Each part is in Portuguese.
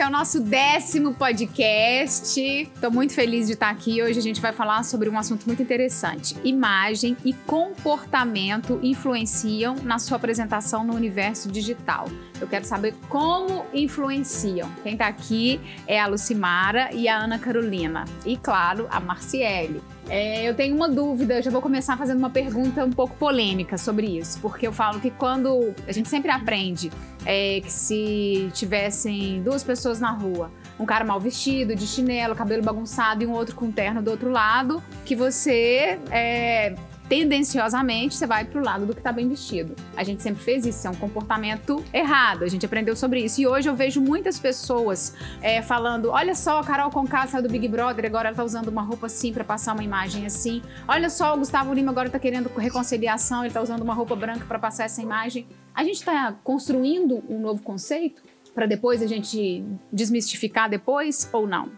esse é o nosso décimo podcast. Estou muito feliz de estar aqui. Hoje a gente vai falar sobre um assunto muito interessante. Imagem e comportamento influenciam na sua apresentação no universo digital. Eu quero saber como influenciam. Quem está aqui é a Lucimara e a Ana Carolina. E, claro, a Marciele. É, eu tenho uma dúvida, eu já vou começar fazendo uma pergunta um pouco polêmica sobre isso, porque eu falo que quando a gente sempre aprende é, que se tivessem duas pessoas na rua, um cara mal vestido, de chinelo, cabelo bagunçado e um outro com terno do outro lado, que você é, tendenciosamente você vai pro lado do que tá bem vestido. A gente sempre fez isso, é um comportamento errado. A gente aprendeu sobre isso. E hoje eu vejo muitas pessoas é, falando: olha só, a Carol Conká saiu do Big Brother, agora ela tá usando uma roupa assim para passar uma imagem assim. Olha só, o Gustavo Lima agora tá querendo reconciliação, ele tá usando uma roupa branca para passar essa imagem. A gente tá construindo um novo conceito para depois a gente desmistificar depois ou não?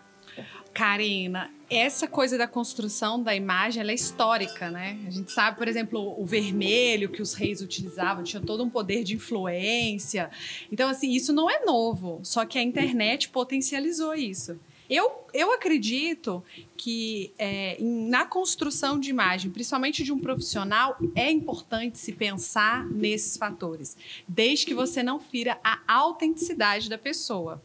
Karina, essa coisa da construção da imagem ela é histórica, né? A gente sabe, por exemplo, o vermelho que os reis utilizavam tinha todo um poder de influência. Então, assim, isso não é novo, só que a internet potencializou isso. Eu eu acredito que é, na construção de imagem, principalmente de um profissional, é importante se pensar nesses fatores, desde que você não fira a autenticidade da pessoa.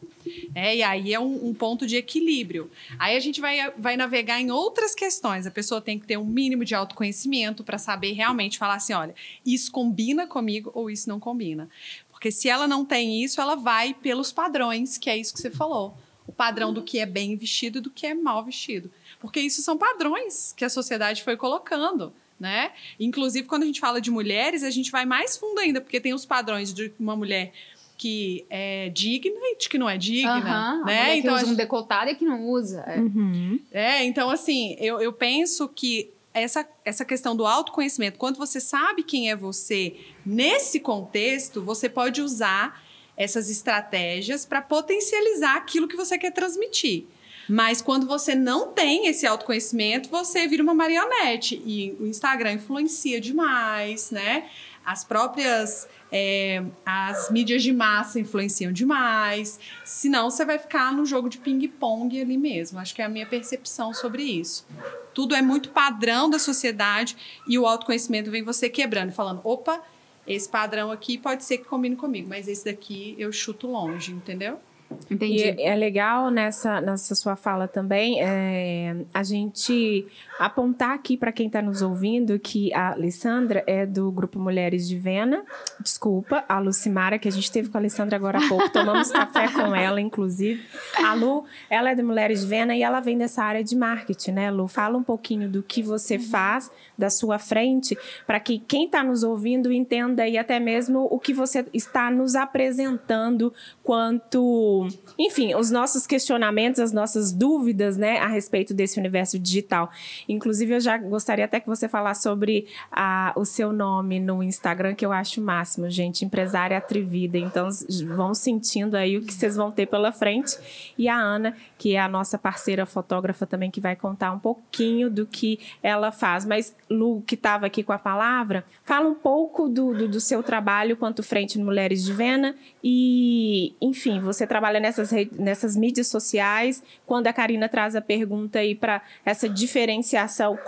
É, e aí é um, um, ponto de equilíbrio. Aí a gente vai, vai navegar em outras questões. A pessoa tem que ter um mínimo de autoconhecimento para saber realmente falar assim: olha, isso combina comigo ou isso não combina. Porque se ela não tem isso, ela vai pelos padrões, que é isso que você falou padrão do que é bem vestido e do que é mal vestido. Porque isso são padrões que a sociedade foi colocando. Né? Inclusive, quando a gente fala de mulheres, a gente vai mais fundo ainda, porque tem os padrões de uma mulher que é digna e de que não é digna, uhum, né? então que usa um decotado e que não usa. É, uhum. é então assim, eu, eu penso que essa, essa questão do autoconhecimento, quando você sabe quem é você nesse contexto, você pode usar essas estratégias para potencializar aquilo que você quer transmitir. Mas quando você não tem esse autoconhecimento, você vira uma marionete. E o Instagram influencia demais, né? As próprias. É, as mídias de massa influenciam demais. Senão você vai ficar no jogo de ping-pong ali mesmo. Acho que é a minha percepção sobre isso. Tudo é muito padrão da sociedade e o autoconhecimento vem você quebrando, falando: opa, esse padrão aqui pode ser que combine comigo, mas esse daqui eu chuto longe, entendeu? Entendi. E é legal nessa, nessa sua fala também é, a gente apontar aqui para quem está nos ouvindo que a Alessandra é do grupo Mulheres de Vena. Desculpa, a Lucimara, que a gente teve com a Alessandra agora há pouco, tomamos café com ela, inclusive. A Lu, ela é de Mulheres de Vena e ela vem dessa área de marketing, né, Lu? Fala um pouquinho do que você uhum. faz da sua frente para que quem está nos ouvindo entenda e até mesmo o que você está nos apresentando quanto enfim, os nossos questionamentos, as nossas dúvidas, né, a respeito desse universo digital. Inclusive, eu já gostaria até que você falasse sobre a, o seu nome no Instagram, que eu acho o máximo, gente, empresária atrevida. Então, vão sentindo aí o que vocês vão ter pela frente. E a Ana, que é a nossa parceira fotógrafa também, que vai contar um pouquinho do que ela faz. Mas, Lu, que estava aqui com a palavra, fala um pouco do, do, do seu trabalho quanto frente Mulheres de Vena e, enfim, você trabalha trabalha nessas, nessas mídias sociais. Quando a Karina traz a pergunta aí para essa diferenciação,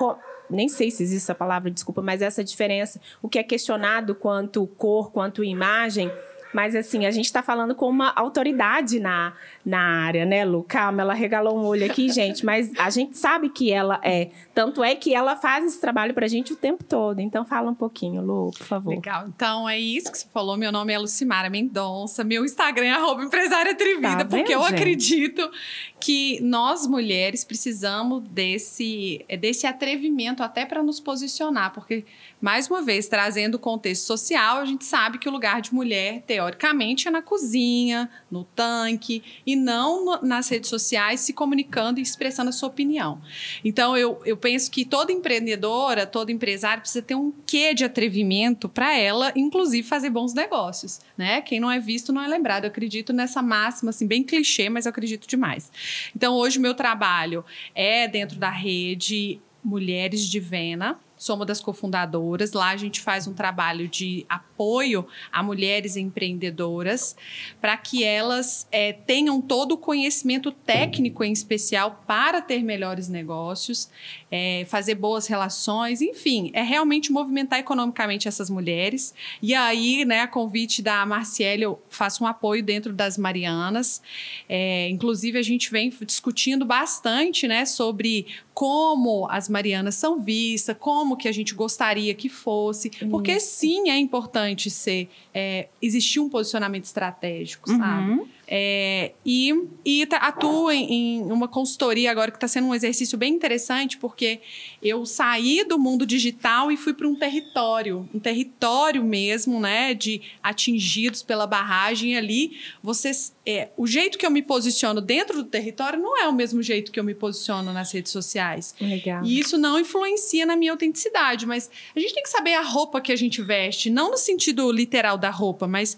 nem sei se existe essa palavra, desculpa, mas essa diferença, o que é questionado quanto cor, quanto imagem mas assim, a gente está falando com uma autoridade na, na área, né, Lu? Calma, ela regalou um olho aqui, gente, mas a gente sabe que ela é. Tanto é que ela faz esse trabalho para a gente o tempo todo. Então fala um pouquinho, Lu, por favor. Legal. Então é isso que você falou. Meu nome é Lucimara Mendonça. Meu Instagram é arroba empresária atrevida, tá porque eu gente? acredito que nós mulheres precisamos desse, desse atrevimento até para nos posicionar, porque mais uma vez, trazendo o contexto social, a gente sabe que o lugar de mulher, teoricamente, é na cozinha, no tanque, e não nas redes sociais se comunicando e expressando a sua opinião. Então, eu, eu penso que toda empreendedora, todo empresário precisa ter um quê de atrevimento para ela, inclusive, fazer bons negócios. Né? Quem não é visto não é lembrado. Eu acredito nessa máxima, assim, bem clichê, mas eu acredito demais. Então, hoje, meu trabalho é dentro da rede Mulheres de Vena sou uma das cofundadoras. Lá a gente faz um trabalho de apoio a mulheres empreendedoras para que elas é, tenham todo o conhecimento técnico, em especial, para ter melhores negócios, é, fazer boas relações, enfim, é realmente movimentar economicamente essas mulheres. E aí, né, a convite da Marciele, eu faço um apoio dentro das Marianas. É, inclusive, a gente vem discutindo bastante né, sobre como as Marianas são vistas, como que a gente gostaria que fosse, porque sim é importante ser é, existir um posicionamento estratégico, sabe? Uhum. É, e, e atuo em, em, uma consultoria agora que está sendo um exercício bem interessante, porque eu saí do mundo digital e fui para um território, um território mesmo, né, de atingidos pela barragem ali. Vocês, é, o jeito que eu me posiciono dentro do território não é o mesmo jeito que eu me posiciono nas redes sociais. Legal. E isso não influencia na minha autenticidade, mas a gente tem que saber a roupa que a gente veste, não no sentido literal da roupa, mas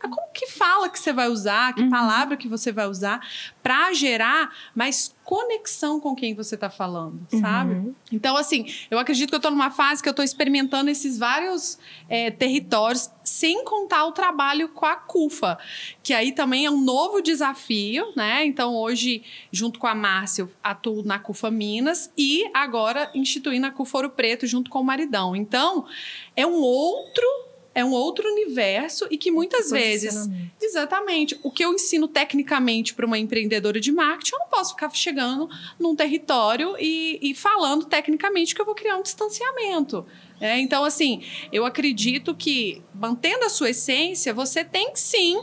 como que fala que você vai usar, que uhum. palavra que você vai usar para gerar mais conexão com quem você está falando, sabe? Uhum. Então, assim, eu acredito que eu estou numa fase que eu estou experimentando esses vários é, territórios, sem contar o trabalho com a CUFA, que aí também é um novo desafio, né? Então, hoje, junto com a Márcia, eu atuo na CUFA Minas e agora instituindo a CUFA Ouro Preto junto com o Maridão. Então, é um outro é um outro universo e que muitas vezes. Exatamente. O que eu ensino tecnicamente para uma empreendedora de marketing, eu não posso ficar chegando num território e, e falando tecnicamente que eu vou criar um distanciamento. É, então, assim, eu acredito que, mantendo a sua essência, você tem que sim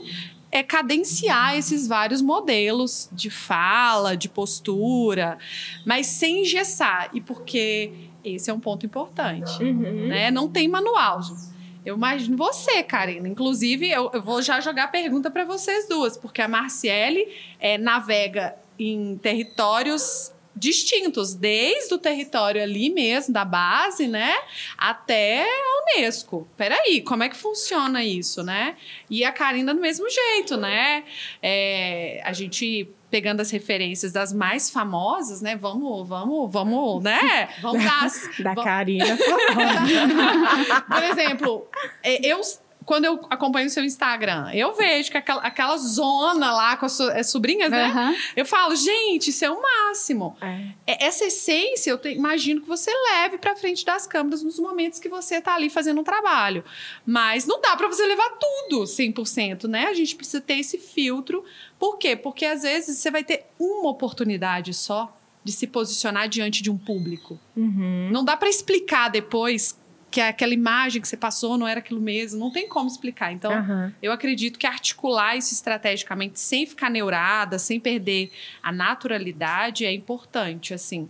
é cadenciar esses vários modelos de fala, de postura, mas sem engessar. E porque esse é um ponto importante. Uhum. Né? Não tem manual. Eu imagino você, Karina. Inclusive, eu, eu vou já jogar a pergunta para vocês duas, porque a Marciele é, navega em territórios distintos, desde o território ali mesmo, da base, né, até a Unesco. Peraí, como é que funciona isso, né? E a Karina do mesmo jeito, né? É, a gente pegando as referências das mais famosas, né? Vamos, vamos, vamos, né? Vamos dar. da vamos... Karina. Por exemplo, é, eu quando eu acompanho o seu Instagram, eu vejo que aquela, aquela zona lá com as so, sobrinhas, né? Uhum. Eu falo, gente, isso é o máximo. É. é essa essência, eu te, imagino que você leve para frente das câmeras nos momentos que você tá ali fazendo um trabalho. Mas não dá para você levar tudo 100%, né? A gente precisa ter esse filtro. Por quê? Porque às vezes você vai ter uma oportunidade só de se posicionar diante de um público. Uhum. Não dá para explicar depois que aquela imagem que você passou não era aquilo mesmo, não tem como explicar. Então, uhum. eu acredito que articular isso estrategicamente sem ficar neurada, sem perder a naturalidade é importante, assim.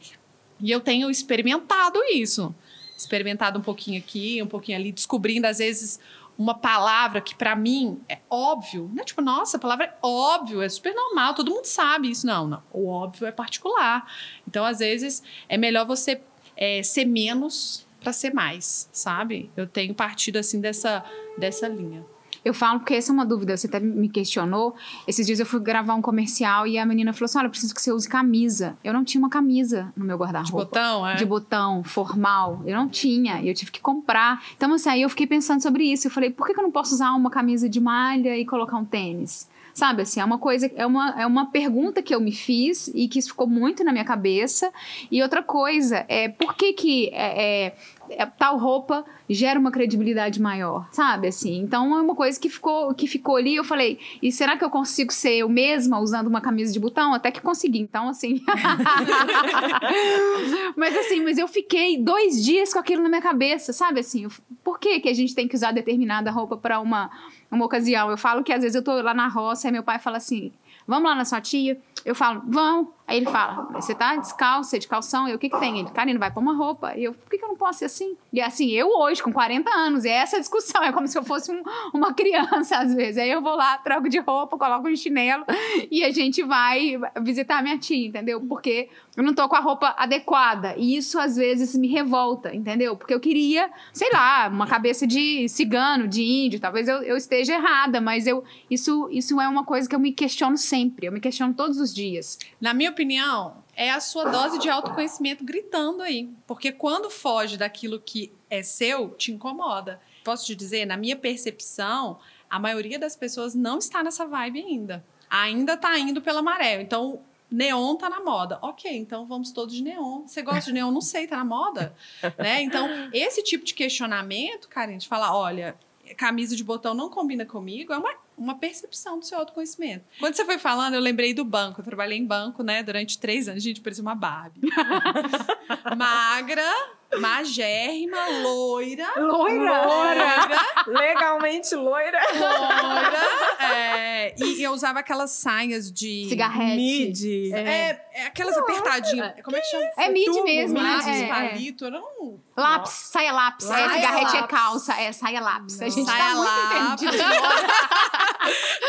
E eu tenho experimentado isso. Experimentado um pouquinho aqui, um pouquinho ali, descobrindo às vezes uma palavra que para mim é óbvio, né? Tipo, nossa, a palavra é óbvio, é super normal, todo mundo sabe isso. Não, não. O óbvio é particular. Então, às vezes, é melhor você é, ser menos para ser mais, sabe? Eu tenho partido assim dessa, dessa linha. Eu falo porque essa é uma dúvida, você até me questionou. Esses dias eu fui gravar um comercial e a menina falou assim: olha, eu preciso que você use camisa. Eu não tinha uma camisa no meu guarda-roupa. De botão, é? De botão, formal. Eu não tinha. E eu tive que comprar. Então, assim, aí eu fiquei pensando sobre isso. Eu falei, por que eu não posso usar uma camisa de malha e colocar um tênis? Sabe, assim, é uma coisa, é uma, é uma pergunta que eu me fiz e que isso ficou muito na minha cabeça. E outra coisa, é por que que é, é é, tal roupa gera uma credibilidade maior, sabe? Assim, então é uma coisa que ficou, que ficou ali. Eu falei, e será que eu consigo ser eu mesma usando uma camisa de botão? Até que consegui. Então, assim. mas assim, mas eu fiquei dois dias com aquilo na minha cabeça, sabe? Assim, por que, que a gente tem que usar determinada roupa para uma, uma ocasião? Eu falo que às vezes eu tô lá na roça e meu pai fala assim: vamos lá na sua tia? Eu falo, vão. Aí ele fala, você tá descalço, de calção? Eu, o que que tem? Ele, Karina, vai pôr uma roupa. E eu, por que, que eu não posso ser assim? E assim, eu hoje, com 40 anos, é essa discussão, é como se eu fosse um, uma criança, às vezes. Aí eu vou lá, troco de roupa, coloco um chinelo e a gente vai visitar minha tia, entendeu? Porque eu não tô com a roupa adequada. E isso, às vezes, me revolta, entendeu? Porque eu queria, sei lá, uma cabeça de cigano, de índio. Talvez eu, eu esteja errada, mas eu, isso, isso é uma coisa que eu me questiono sempre. Eu me questiono todos os dias. Na minha opinião, é a sua dose de autoconhecimento gritando aí. Porque quando foge daquilo que é seu, te incomoda. Posso te dizer, na minha percepção, a maioria das pessoas não está nessa vibe ainda. Ainda está indo pela maré. Então, neon tá na moda. Ok, então vamos todos de neon. Você gosta de neon? Não sei, tá na moda? né? Então, esse tipo de questionamento, cara, a gente fala, olha, camisa de botão não combina comigo, é uma, uma percepção do seu autoconhecimento. Quando você foi falando, eu lembrei do banco. Eu trabalhei em banco, né, durante três anos. Gente, parecia uma Barbie. Magra, magérrima, loira. Loira. Loira. Legalmente loira. loira. É, e eu usava aquelas saias de... Cigarrete. Mid. É, é aquelas apertadinhas. Como é que chama? É mid mesmo, né? Lápis, É, é. palito. Era um... Lápis, saia lápis. Lápis. É, cigarrete é calça, é saia lápis. A gente Saia tá muito lápis. entendido.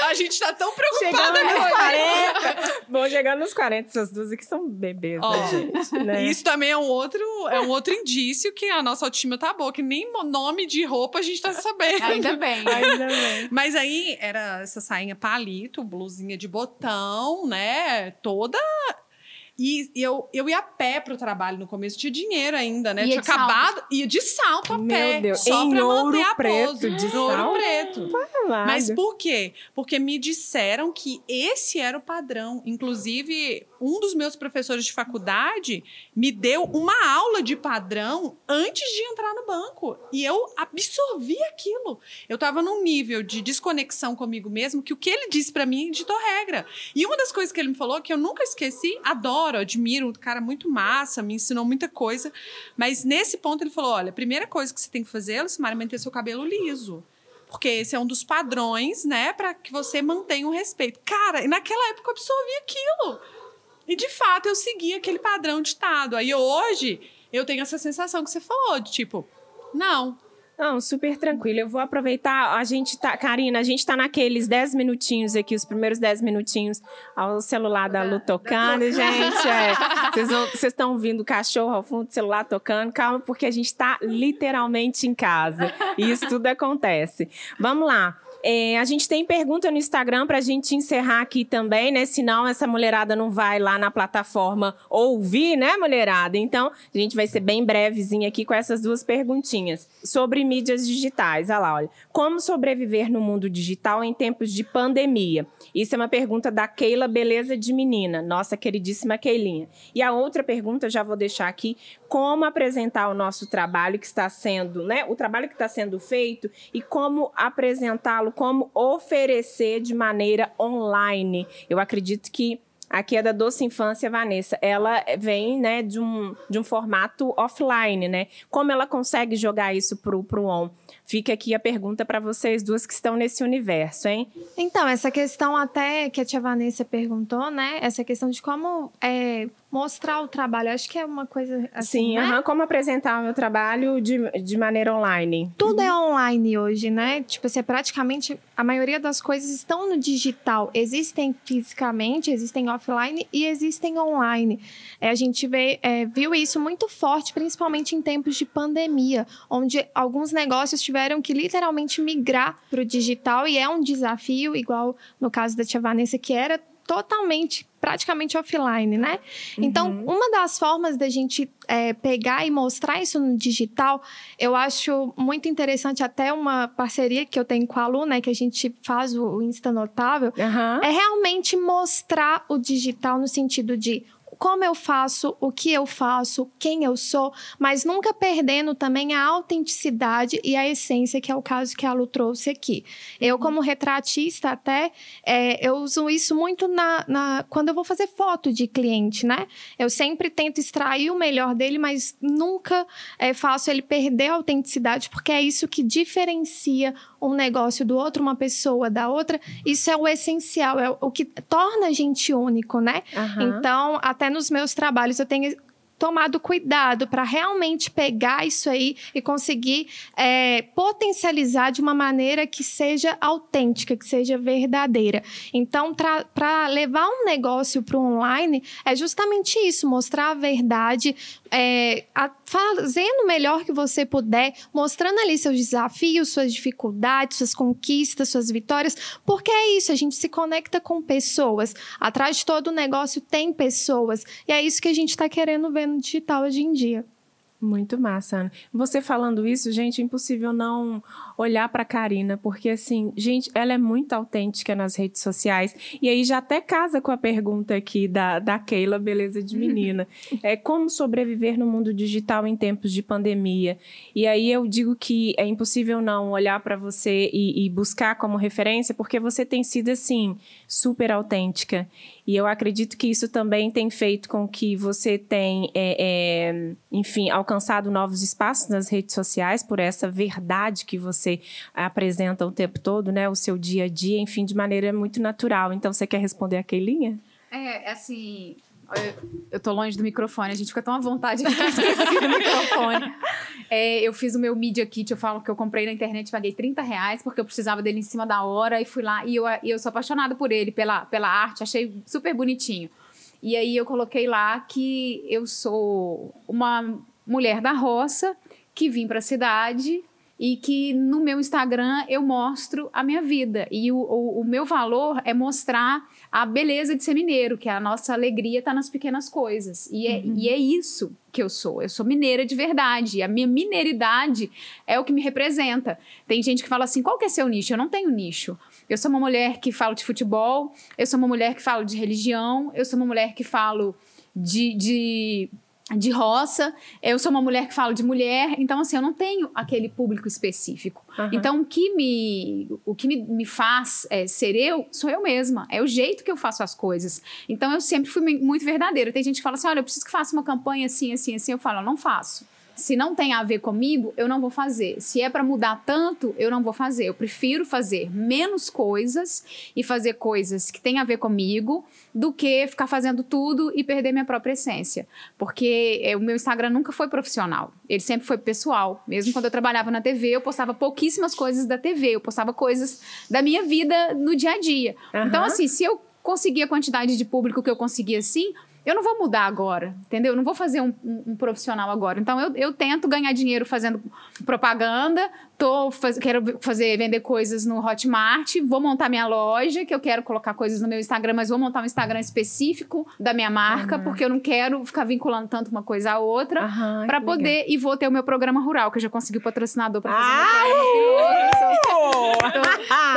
A gente tá tão preocupada Chegando com nos isso. 40. Bom, chegando nos 40, essas duas aqui são bebês, Ó, né, gente? Né? Isso também é um outro, é um outro indício que a nossa autoestima tá boa, que nem nome de roupa a gente tá sabendo. Ainda bem. Ainda bem. Mas aí era essa sainha palito, blusinha de botão, né? Toda. E eu, eu ia a pé pro trabalho no começo, tinha dinheiro ainda, né? Ia tinha de salto. acabado, ia de salto a Meu pé. Deus, Só em pra manter a preto, pose. de ouro salto? preto. Falado. Mas por quê? Porque me disseram que esse era o padrão. Inclusive, um dos meus professores de faculdade me deu uma aula de padrão antes de entrar no banco. E eu absorvi aquilo. Eu estava num nível de desconexão comigo mesmo que o que ele disse para mim ditou regra. E uma das coisas que ele me falou que eu nunca esqueci, adoro, admiro, um cara muito massa, me ensinou muita coisa. Mas nesse ponto ele falou: olha, a primeira coisa que você tem que fazer, Lucimar, é manter seu cabelo liso. Porque esse é um dos padrões, né, para que você mantenha o respeito. Cara, e naquela época eu absorvi aquilo. E de fato eu segui aquele padrão ditado. Aí hoje eu tenho essa sensação que você falou, de tipo, não, Não, super tranquilo. Eu vou aproveitar. A gente tá. Karina, a gente tá naqueles 10 minutinhos aqui, os primeiros 10 minutinhos, ao celular da Lu tocando, gente. é. Vocês Vocês estão ouvindo o cachorro ao fundo do celular tocando. Calma, porque a gente tá literalmente em casa. E isso tudo acontece. Vamos lá. É, a gente tem pergunta no Instagram pra gente encerrar aqui também, né? Senão essa mulherada não vai lá na plataforma ouvir, né, mulherada? Então, a gente vai ser bem brevezinha aqui com essas duas perguntinhas. Sobre mídias digitais. Olha lá, olha. Como sobreviver no mundo digital em tempos de pandemia? Isso é uma pergunta da Keila Beleza de Menina, nossa queridíssima Keilinha. E a outra pergunta, já vou deixar aqui, como apresentar o nosso trabalho que está sendo, né? O trabalho que está sendo feito e como apresentá-lo, como oferecer de maneira online. Eu acredito que Aqui é da Doce Infância Vanessa. Ela vem, né, de um, de um formato offline, né? Como ela consegue jogar isso pro, pro on? Fica aqui a pergunta para vocês duas que estão nesse universo, hein? Então, essa questão até que a tia Vanessa perguntou, né? Essa questão de como é, mostrar o trabalho. Acho que é uma coisa assim, Sim, né? aham, como apresentar o meu trabalho de, de maneira online. Tudo é online hoje, né? Tipo assim, é praticamente a maioria das coisas estão no digital. Existem fisicamente, existem offline e existem online. É, a gente vê, é, viu isso muito forte, principalmente em tempos de pandemia, onde alguns negócios tiveram que literalmente migrar para o digital e é um desafio, igual no caso da tia Vanessa, que era totalmente, praticamente offline, né? Então, uma das formas da gente é, pegar e mostrar isso no digital, eu acho muito interessante até uma parceria que eu tenho com a Lu, né? Que a gente faz o, Insta Notável, Aham. é realmente mostrar o digital no sentido de como eu faço, o que eu faço, quem eu sou, mas nunca perdendo também a autenticidade e a essência, que é o caso que a Lu trouxe aqui. Eu, como retratista, até, é, eu uso isso muito na, na- quando eu vou fazer foto de cliente, né? Eu sempre tento extrair o melhor dele, mas nunca é, faço ele perder a autenticidade, porque é isso que diferencia um negócio do outro, uma pessoa da outra. Isso é o essencial, é o que torna a gente único, né? aham. Então, até nos meus trabalhos, eu tenho tomado cuidado para realmente pegar isso aí e conseguir é, potencializar de uma maneira que seja autêntica, que seja verdadeira. Então, para levar um negócio para o online, é justamente isso, mostrar a verdade, é, a, fazendo o melhor que você puder, mostrando ali seus desafios, suas dificuldades, suas conquistas, suas vitórias, porque é isso, a gente se conecta com pessoas. Atrás de todo negócio tem pessoas. E é isso que a gente está querendo ver no digital hoje em dia. Muito massa, Ana. Você falando isso, gente, é impossível não olhar para Karina, porque assim, gente, ela é muito autêntica nas redes sociais. E aí já até casa com a pergunta aqui da, da Keila, beleza de menina. é como sobreviver no mundo digital em tempos de pandemia. E aí eu digo que é impossível não olhar para você e, e buscar como referência, porque você tem sido assim super autêntica. E eu acredito que isso também tem feito com que você tenha, é, é, enfim, alcançado novos espaços nas redes sociais por essa verdade que você apresenta o tempo todo, né? O seu dia a dia, enfim, de maneira muito natural. Então, você quer responder a Keilinha? É, assim, eu tô longe do microfone, a gente fica tão à vontade de esquecer o microfone. É, eu fiz o meu Media Kit, eu falo que eu comprei na internet, paguei 30 reais, porque eu precisava dele em cima da hora, e fui lá, e eu, e eu sou apaixonada por ele, pela, pela arte, achei super bonitinho. E aí eu coloquei lá que eu sou uma mulher da roça, que vim para a cidade e que no meu Instagram eu mostro a minha vida. E o, o, o, meu valor é mostrar a beleza de ser mineiro, que a nossa alegria está nas pequenas coisas. E é, uhum. e é isso que eu sou. Eu sou mineira de verdade. E a minha mineiridade é o que me representa. Tem gente que fala assim: qual que é seu nicho? Eu não tenho nicho. Eu sou uma mulher que falo de futebol, eu sou uma mulher que falo de religião, eu sou uma mulher que falo de, de de roça, eu sou uma mulher que fala de mulher, então assim, eu não tenho aquele público específico. Uhum. Então o que me, o que me, me faz é, ser eu, sou eu mesma, é o jeito que eu faço as coisas. Então eu sempre fui muito verdadeira. Tem gente que fala assim, olha, eu preciso que faça uma campanha assim, assim, assim, eu falo, não faço. Se não tem a ver comigo, eu não vou fazer. Se é para mudar tanto, eu não vou fazer. Eu prefiro fazer menos coisas e fazer coisas que têm a ver comigo do que ficar fazendo tudo e perder minha própria essência. Porque é, o meu Instagram nunca foi profissional. Ele sempre foi pessoal. Mesmo quando eu trabalhava na TV, eu postava pouquíssimas coisas da TV. Eu postava coisas da minha vida no dia a dia. Uhum. Então, assim, se eu conseguir a quantidade de público que eu consegui assim, eu não vou mudar agora, entendeu? Eu não vou fazer um, um, um profissional agora. Então, eu, eu, tento ganhar dinheiro fazendo propaganda, tô faz, quero fazer, vender coisas no Hotmart, vou montar minha loja, que eu quero colocar coisas no meu Instagram, mas vou montar um Instagram específico da minha marca, uhum. porque eu não quero ficar vinculando tanto uma coisa à outra, uhum, para poder, legal. e vou ter o meu programa rural, que eu já consegui o patrocinador para fazer meu programa tô,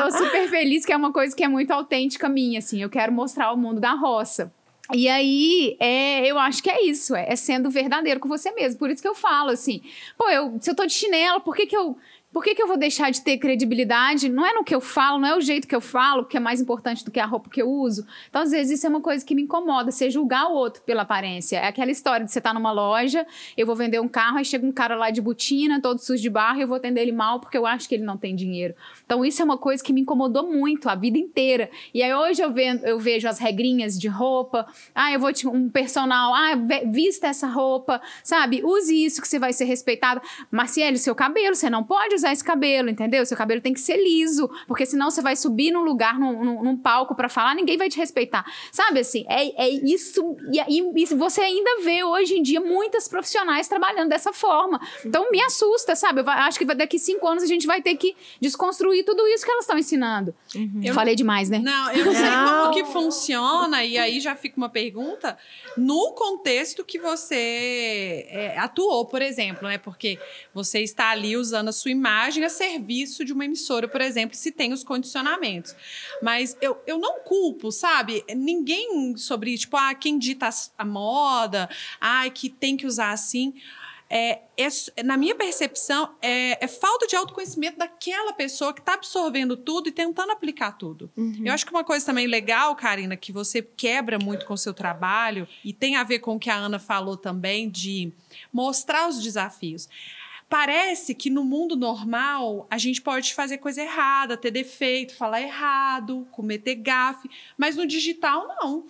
tô super feliz, que é uma coisa que é muito autêntica minha, assim, eu quero mostrar o mundo da roça. E aí, é, eu acho que é isso, é, é, sendo verdadeiro com você mesmo. Por isso que eu falo assim, pô, eu, se eu tô de chinelo, por que, que eu por que, que eu vou deixar de ter credibilidade? Não é no que eu falo, não é o jeito que eu falo que é mais importante do que a roupa que eu uso. Então, às vezes, isso é uma coisa que me incomoda, você julgar o outro pela aparência. É aquela história de você estar tá numa loja, eu vou vender um carro, aí chega um cara lá de botina, todo sujo de barro, e eu vou atender ele mal porque eu acho que ele não tem dinheiro. Então, isso é uma coisa que me incomodou muito a vida inteira. E aí, hoje eu, ve eu vejo as regrinhas de roupa. Ah, eu vou te um personal, ah, vista essa roupa, sabe? Use isso que você vai ser respeitado. Marciele, seu cabelo, você não pode usar esse cabelo, entendeu? Seu cabelo tem que ser liso, porque senão você vai subir num lugar, num, num, num palco para falar, ninguém vai te respeitar. Sabe assim? É, é isso. E, e, e, você ainda vê hoje em dia muitas profissionais trabalhando dessa forma. Então me assusta, sabe? Eu acho que daqui cinco anos a gente vai ter que desconstruir tudo isso que elas estão ensinando. Uhum. Eu falei demais, né? Não, eu não sei como que funciona, e aí já fica uma pergunta no contexto que você é, atuou, por exemplo, né? Porque você está ali usando a sua imagem a serviço de uma emissora, por exemplo, se tem os condicionamentos. Mas eu, eu não culpo, sabe? Ninguém sobre, tipo, ah, quem dita a moda, ah, que tem que usar assim é, é, na minha percepção, é, é, falta de autoconhecimento daquela pessoa que está absorvendo tudo e tentando aplicar tudo. Uhum. Eu acho que uma coisa também legal, Karina, que você quebra muito com o seu trabalho e tem a ver com o que a Ana falou também de mostrar os desafios. Parece que no mundo normal a gente pode fazer coisa errada, ter defeito, falar errado, cometer gafe, mas no digital não.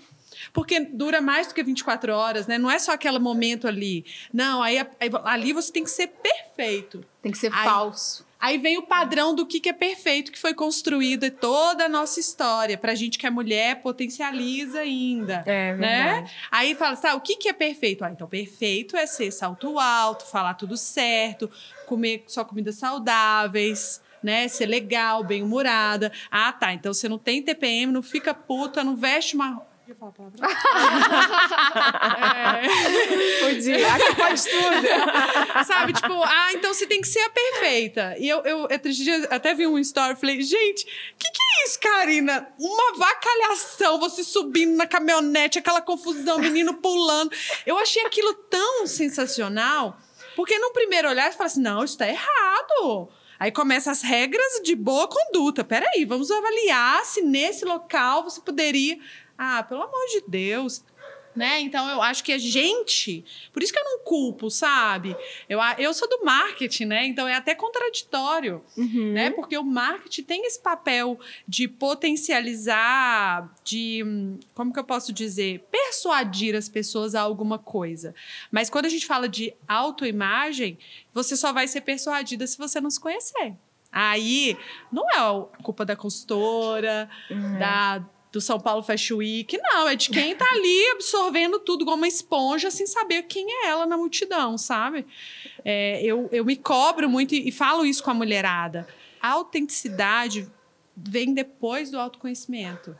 Porque dura mais do que 24 horas, né? Não é só aquele momento ali. Não, aí, aí ali você tem que ser perfeito. Tem que ser aí, falso. Aí vem o padrão do que, que é perfeito, que foi construído em toda a nossa história. Pra gente que é mulher, potencializa ainda. É né? verdade. Aí fala, tá, o que, que é perfeito? Ah, então perfeito é ser salto alto, falar tudo certo, comer só comidas saudáveis, né? Ser legal, bem-humorada. Ah, tá, então você não tem TPM, não fica puta, não veste uma... Eu ia falar palavrão? é. Podia. Aqui pode tudo. Sabe, tipo, ah, então você tem que ser a perfeita. E eu, eu outro dia até vi um story, falei, gente, que que é isso, Karina? Uma vacalhação, você subindo na caminhonete, aquela confusão, menino pulando. Eu achei aquilo tão sensacional, porque no primeiro olhar você fala assim, não, isso tá errado. Aí começam as regras de boa conduta. Peraí, vamos avaliar se nesse local você poderia. Ah, pelo amor de Deus. Né? Então eu acho que a gente. Por isso que eu não culpo, sabe? Eu, eu sou do marketing, né? Então é até contraditório, né? Porque o marketing tem esse papel de potencializar, de. Como que eu posso dizer? Persuadir as pessoas a alguma coisa. Mas quando a gente fala de autoimagem, você só vai ser persuadida se você não se conhecer. Aí não é a culpa da consultora, da, do São Paulo Fashion Week, não. É de quem tá ali absorvendo tudo igual uma esponja sem saber quem é ela na multidão, sabe? É, eu, eu me cobro muito e, e falo isso com a mulherada. A autenticidade vem depois do autoconhecimento.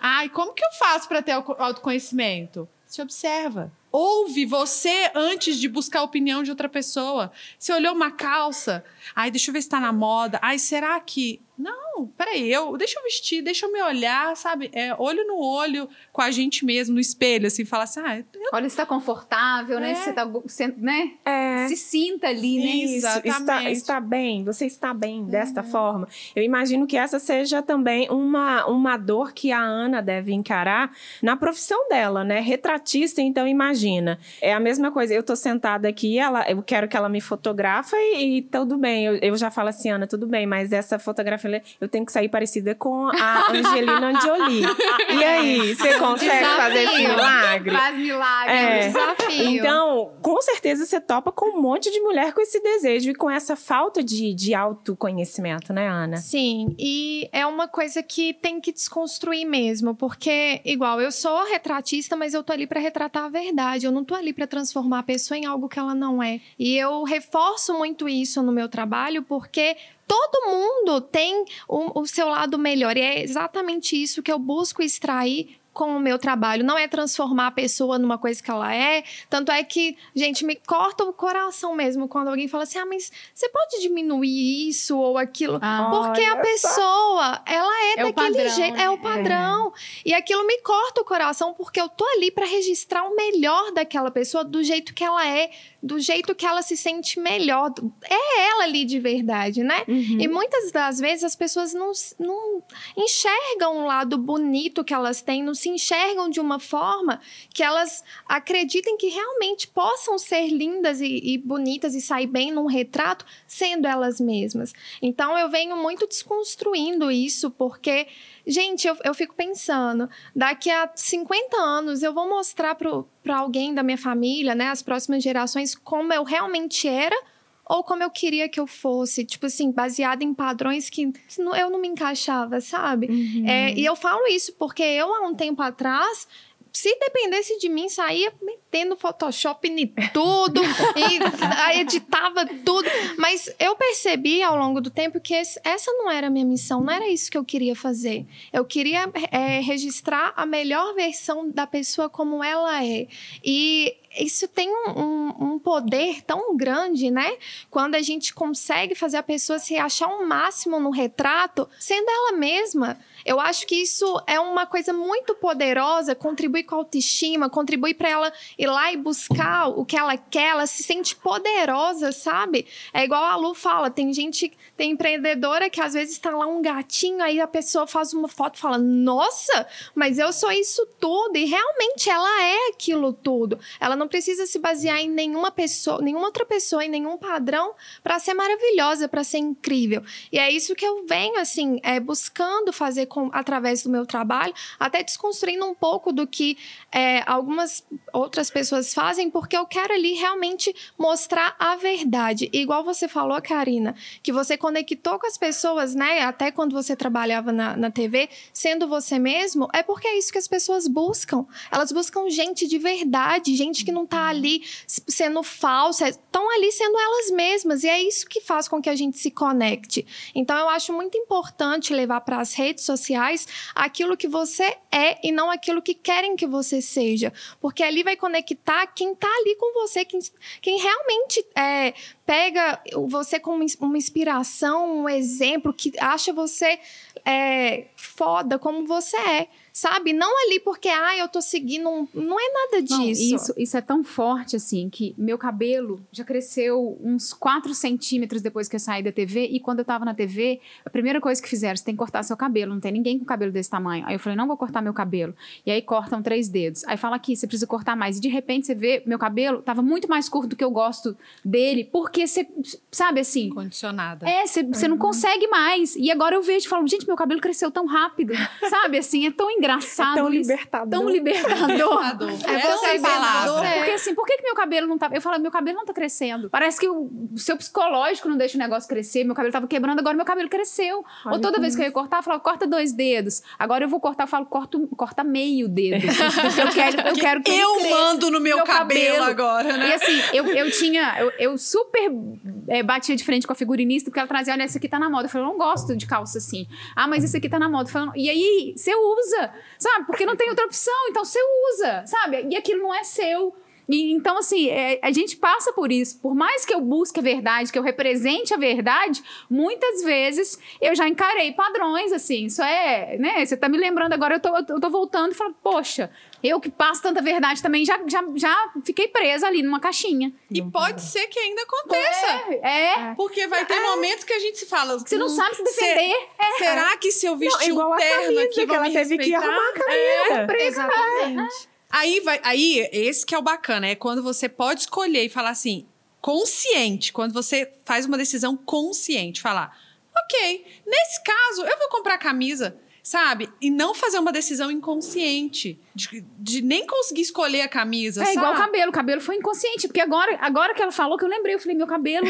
Ai, como que eu faço para ter auto- autoconhecimento? Se observa. Ouve você antes de buscar a opinião de outra pessoa. Você olhou uma calça, ai, deixa eu ver se tá na moda. Ai, será que. Não, peraí, eu, deixa eu vestir, deixa eu me olhar, sabe? É, olho no olho com a gente mesmo, no espelho, assim, falar assim, ah, Olha se tá confortável, né? É. Se tá, go- se- né? É. Se sinta ali, né? Isso, está, Exatamente. está bem, você está bem desta forma. Eu imagino que essa seja também uma, uma dor que a Ana deve encarar na profissão dela, né? Retratista, então imagina. É a mesma coisa, eu tô sentada aqui, ela, eu quero que ela me fotografa e, e tudo bem. Eu, eu já falo assim, Ana, tudo bem, mas essa fotografia eu tenho que sair parecida com a Angelina Jolie. E aí, você consegue fazer esse Desafio. milagre? Faz milagre. É. Desafio. Então, com certeza você topa com um monte de mulher com esse desejo e com essa falta de, de autoconhecimento, né, Ana? Sim, e é uma coisa que tem que desconstruir mesmo, porque, igual, eu sou retratista, mas eu tô ali pra retratar a verdade, eu não tô ali pra transformar a pessoa em algo que ela não é. E eu reforço muito isso no meu trabalho, porque todo mundo tem o, o seu lado melhor, e é exatamente isso que eu busco extrair com o meu trabalho. Não é transformar a pessoa numa coisa que ela é. Tanto é que, gente, me corta o coração mesmo quando alguém fala assim: ah, mas você pode diminuir isso ou aquilo. Ah, Porque a pessoa, ela é, É o daquele padrão, jeito, né? é o padrão. E aquilo me corta o coração porque eu tô ali pra registrar o melhor daquela pessoa do jeito que ela é, do jeito que ela se sente melhor. É ela ali de verdade, né? Uhum. E muitas das vezes as pessoas não, não enxergam o lado bonito que elas têm, não enxergam de uma forma que elas acreditem que realmente possam ser lindas e, e bonitas e sair bem num retrato sendo elas mesmas. Então eu venho muito desconstruindo isso, porque, gente, eu, eu fico pensando, daqui a 50 anos eu vou mostrar para alguém da minha família, né, as próximas gerações, como eu realmente era ou como eu queria que eu fosse, tipo assim, baseada em padrões que eu não me encaixava, sabe? Uhum. É, e eu falo isso porque eu, há um tempo atrás, se dependesse de mim, saía metendo Photoshop em tudo e editava tudo. Mas eu percebi ao longo do tempo que esse- essa não era a minha missão, não era isso que eu queria fazer. Eu queria é, registrar a melhor versão da pessoa como ela é. E isso tem um, um- um poder tão grande, né? Quando a gente consegue fazer a pessoa se achar um máximo no retrato, sendo ela mesma. Eu acho que isso é uma coisa muito poderosa, contribui com a autoestima, contribui para ela ir lá e buscar o que ela quer, ela se sente poderosa, sabe? É igual a Lu fala, tem gente, tem empreendedora que às vezes está lá um gatinho, aí a pessoa faz uma foto e fala: "Nossa, mas eu sou isso tudo" e realmente ela é aquilo tudo. Ela não precisa se basear em nenhuma pessoa, nenhuma outra pessoa, em nenhum padrão para ser maravilhosa, para ser incrível. E é isso que eu venho assim, é buscando fazer com com, através do meu trabalho, até desconstruindo um pouco do que é, algumas outras pessoas fazem, porque eu quero ali realmente mostrar a verdade. igual você falou, Karina, que você conectou com as pessoas, né? Até quando você trabalhava na, na TV, sendo você mesmo, é porque é isso que as pessoas buscam. Elas buscam gente de verdade, gente que não tá ali sendo falsa, estão ali sendo elas mesmas. E é isso que faz com que a gente se conecte. Então, eu acho muito importante levar para as redes sociais aquilo que você é e não aquilo que querem que você seja. Porque ali vai conectar quem tá ali com você, quem, quem realmente é, pega você como uma inspiração, um exemplo, que acha você é, foda como você é sabe? Não ali porque, ah, eu tô seguindo um... Não é nada disso. Não, isso, isso é tão forte, assim, que meu cabelo já cresceu uns 4 centímetros depois que eu saí da TV. E quando eu tava na TV, a primeira coisa que fizeram, você tem que cortar seu cabelo. Não tem ninguém com cabelo desse tamanho. Aí eu falei, não vou cortar meu cabelo. E aí cortam três dedos. Aí fala aqui, você precisa cortar mais. E de repente você vê, meu cabelo tava muito mais curto do que eu gosto dele. Porque você, sabe assim... Condicionada. É, você, você uhum. não consegue mais. E agora eu vejo e falo, gente, meu cabelo cresceu tão rápido. sabe assim, é tão engraçado. É tão libertador. Tão libertador. é tão libertador. Porque assim, por que, que meu cabelo não tá. Eu falo, meu cabelo não tá crescendo. Parece que o seu psicológico não deixa o negócio crescer. Meu cabelo tava quebrando, agora meu cabelo cresceu. Olha Ou toda vez que eu ia cortar, eu falava, corta dois dedos. Agora eu vou cortar, eu falo, corta, corta meio dedo. Porque eu quero, eu quero que Eu ele mando no meu, meu cabelo, cabelo, agora, né? E assim, eu, eu tinha. Eu, eu super é, batia de frente com a figurinista, porque ela trazia, olha, essa aqui tá na moda. Eu falei, eu não gosto de calça assim. Ah, mas esse aqui tá na moda. Falei, e aí, você usa sabe? Porque não tem outra opção, então você usa, sabe? E aquilo não é seu. E, então, assim, é, a gente passa por isso. Por mais que eu busque a verdade, que eu represente a verdade, muitas vezes eu já encarei padrões, assim. Isso é, né? Você tá me lembrando agora, eu tô, eu tô voltando e falando, poxa, eu que passo tanta verdade também já, já, já fiquei presa ali numa caixinha. E pode ser que ainda aconteça. É. é. Porque vai ter é. momentos que a gente se fala. Você não sabe se defender. Se, é. Será que se eu vestir não, um terno aqui, que ela teve que arrumar a camisa. É, exatamente. Aí, vai, aí, esse que é o bacana, é quando você pode escolher e falar assim, consciente, quando você faz uma decisão consciente, falar, ok, nesse caso, eu vou comprar camisa, sabe? E não fazer uma decisão inconsciente, de, de nem conseguir escolher a camisa, É sabe? igual o cabelo, o cabelo foi inconsciente, porque agora, agora que ela falou que eu lembrei, eu falei, meu cabelo,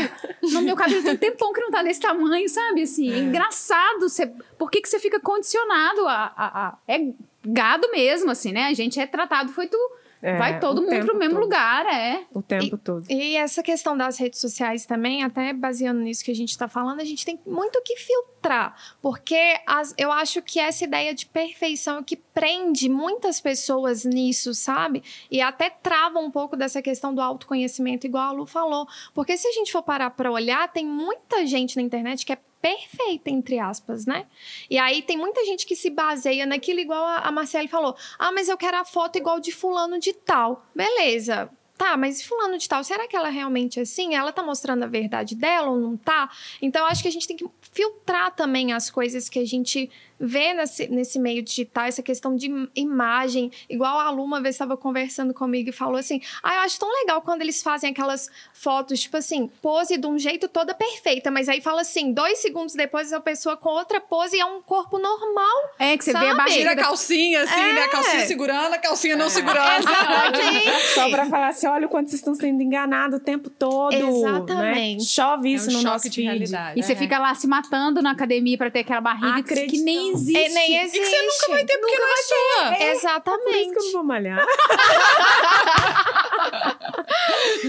no meu cabelo tem um tempão que não tá desse tamanho, sabe? Assim, é. engraçado, você, por que que você fica condicionado a, a, a é gado mesmo, assim, né? A gente é tratado, foi tu. É, vai todo mundo pro mesmo todo. lugar, é. O tempo e, todo. E essa questão das redes sociais também, até baseando nisso que a gente está falando, a gente tem muito que filtrar. Porque as, eu acho que essa ideia de perfeição é que prende muitas pessoas nisso, sabe? E até trava um pouco dessa questão do autoconhecimento, igual a Lu falou. Porque se a gente for parar para olhar, tem muita gente na internet que é perfeita, entre aspas, né? E aí tem muita gente que se baseia naquilo, igual a, a Marcele falou. Ah, mas eu quero a foto igual de fulano de tal. Beleza. Tá, mas fulano de tal, será que ela realmente é assim? Ela tá mostrando a verdade dela ou não tá? Então, acho que a gente tem que filtrar também as coisas que a gente vê nesse, nesse meio digital, essa questão de imagem. Igual a Lu uma vez estava conversando comigo e falou assim: Ah, eu acho tão legal quando eles fazem aquelas fotos, tipo assim, pose de um jeito toda perfeita, mas aí fala assim, dois segundos depois a pessoa com outra pose e é um corpo normal. É, que você sabe? vê a barriga. Tira a calcinha, assim, é. né? A calcinha segurando, a calcinha não é. segurando. Exatamente. Só pra falar assim: olha o quanto vocês estão sendo enganados o tempo todo. Né? Exatamente. Né? Chove isso é um no nosso de realidade. E você é. fica lá se matando na academia pra ter aquela barriga que nem existe. É, nem existe. E que você nunca vai ter porque nunca não é sua. É, Exatamente. Por isso que eu não vou malhar.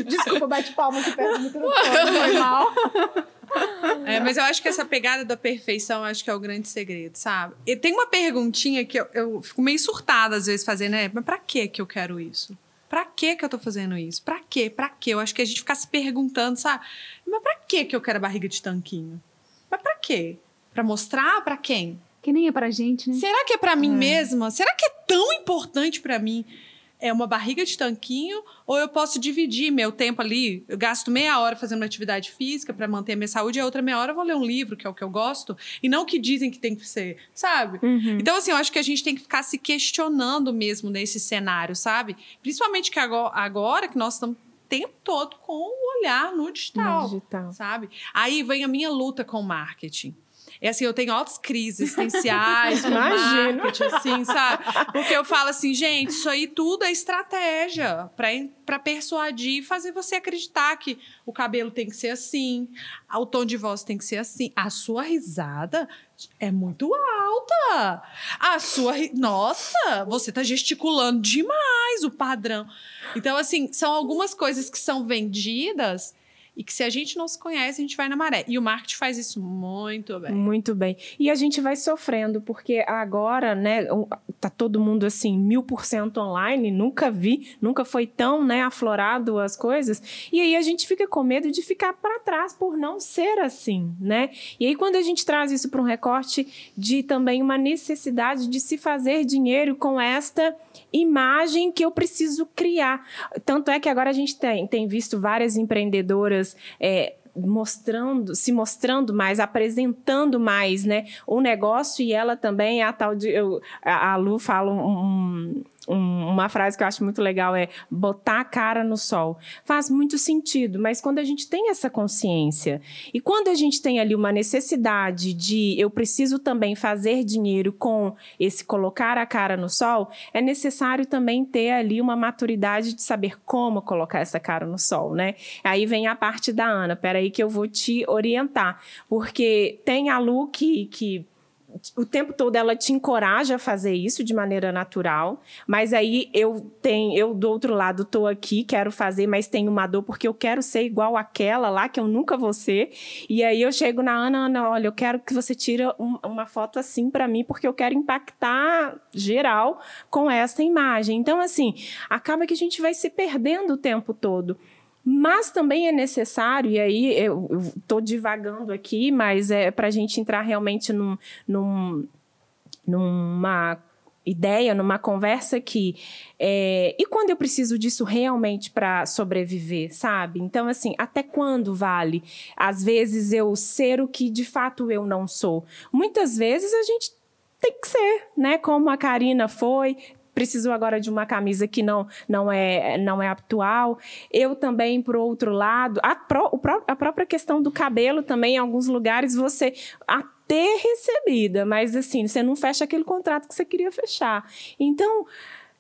Desculpa, bate palma que perto do microfone, foi mal. É, mas eu acho que essa pegada da perfeição acho que é o grande segredo, sabe? E tem uma perguntinha que eu, eu fico meio surtada às vezes fazendo, né? Mas pra que que eu quero isso? Pra que que eu tô fazendo isso? Pra quê? Pra quê? Eu acho que a gente fica se perguntando, sabe? Mas pra que que eu quero a barriga de tanquinho? Mas pra quê? Pra mostrar pra quem? Que nem é pra gente, né? Será que é pra mim é. mesma? Será que é tão importante para mim? É uma barriga de tanquinho ou eu posso dividir meu tempo ali? Eu gasto meia hora fazendo uma atividade física para manter a minha saúde e a outra meia hora eu vou ler um livro, que é o que eu gosto, e não o que dizem que tem que ser, sabe? Uhum. Então, assim, eu acho que a gente tem que ficar se questionando mesmo nesse cenário, sabe? Principalmente que agora, agora que nós estamos o tempo todo com o olhar no digital, no digital, sabe? Aí vem a minha luta com o marketing É assim, eu tenho altas crises existenciais marketing, assim, sabe? Porque eu falo assim, gente, isso aí tudo é estratégia pra persuadir e fazer você acreditar que o cabelo tem que ser assim, o tom de voz tem que ser assim. A sua risada é muito alta. A sua. Nossa, você tá gesticulando demais o padrão. Então, assim, são algumas coisas que são vendidas e que se a gente não se conhece, a gente vai na maré. E o marketing faz isso muito bem. Muito bem. E a gente vai sofrendo, porque agora, né, tá todo mundo assim, mil por cento online, nunca vi, nunca foi tão, né, aflorado as coisas. E aí a gente fica com medo de ficar para trás por não ser assim, né? E aí quando a gente traz isso para um recorte de também uma necessidade de se fazer dinheiro com esta imagem que eu preciso criar. Tanto é que agora a gente tem, tem visto várias empreendedoras é, mostrando, se mostrando mais, apresentando mais, né, o negócio. E ela também é a tal de, eu, a, a Lu fala um, um, uma frase que eu acho muito legal é botar a cara no sol. Faz muito sentido, mas quando a gente tem essa consciência e quando a gente tem ali uma necessidade de eu preciso também fazer dinheiro com esse colocar a cara no sol, é necessário também ter ali uma maturidade de saber como colocar essa cara no sol, né? Aí vem a parte da Ana, peraí que eu vou te orientar, porque tem a Lu que, que o tempo todo ela te encoraja a fazer isso de maneira natural, mas aí eu tenho, eu do outro lado tô aqui, quero fazer, mas tenho uma dor porque eu quero ser igual aquela lá que eu nunca vou ser. E aí eu chego na Ana, Ana, olha, eu quero que você tire um- uma foto assim para mim porque eu quero impactar geral com essa imagem. Então assim, acaba que a gente vai se perdendo o tempo todo. Mas também é necessário, e aí eu estou divagando aqui, mas é para a gente entrar realmente num, num- numa ideia, numa conversa que. é, e quando eu preciso disso realmente para sobreviver, sabe? Então, assim, até quando vale? Às vezes eu ser o que de fato eu não sou. Muitas vezes a gente tem que ser, né? Como a Karina foi. Precisou agora de uma camisa que não, não, é, não é atual. Eu também, por outro lado, a, pró- o pró- a própria questão do cabelo também, em alguns lugares, você até recebida, mas assim, você não fecha aquele contrato que você queria fechar. Então,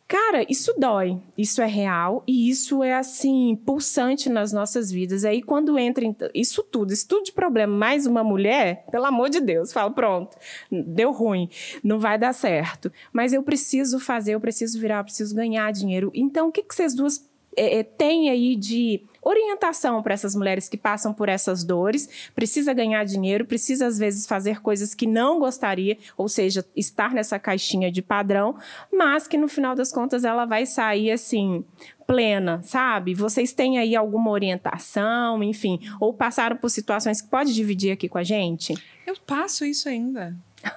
cara, isso dói, isso é real e isso é assim, pulsante nas nossas vidas. Aí quando entra isso tudo, isso tudo de problema, mais uma mulher, pelo amor de Deus, fala, pronto, deu ruim, não vai dar certo. Mas eu preciso fazer, eu preciso virar, eu preciso ganhar dinheiro. Então, o que, que vocês duas é, é, têm aí de orientação para essas mulheres que passam por essas dores, precisa ganhar dinheiro, precisa às vezes fazer coisas que não gostaria, ou seja, estar nessa caixinha de padrão, mas que no final das contas ela vai sair assim plena, sabe? Vocês têm aí alguma orientação, enfim, ou passaram por situações que pode dividir aqui com a gente? Eu passo isso ainda.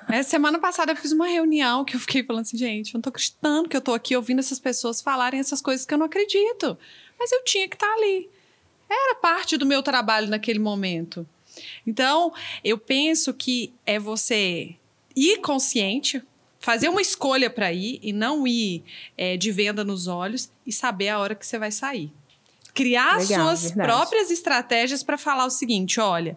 É, semana passada eu fiz uma reunião que eu fiquei falando assim, gente, eu não tô acreditando que eu tô aqui ouvindo essas pessoas falarem essas coisas que eu não acredito. Mas eu tinha que estar ali. Era parte do meu trabalho naquele momento. Então, eu penso que é você ir consciente, fazer uma escolha para ir e não ir é, de venda nos olhos e saber a hora que você vai sair. Criar Legal, suas verdade. próprias estratégias para falar o seguinte: olha,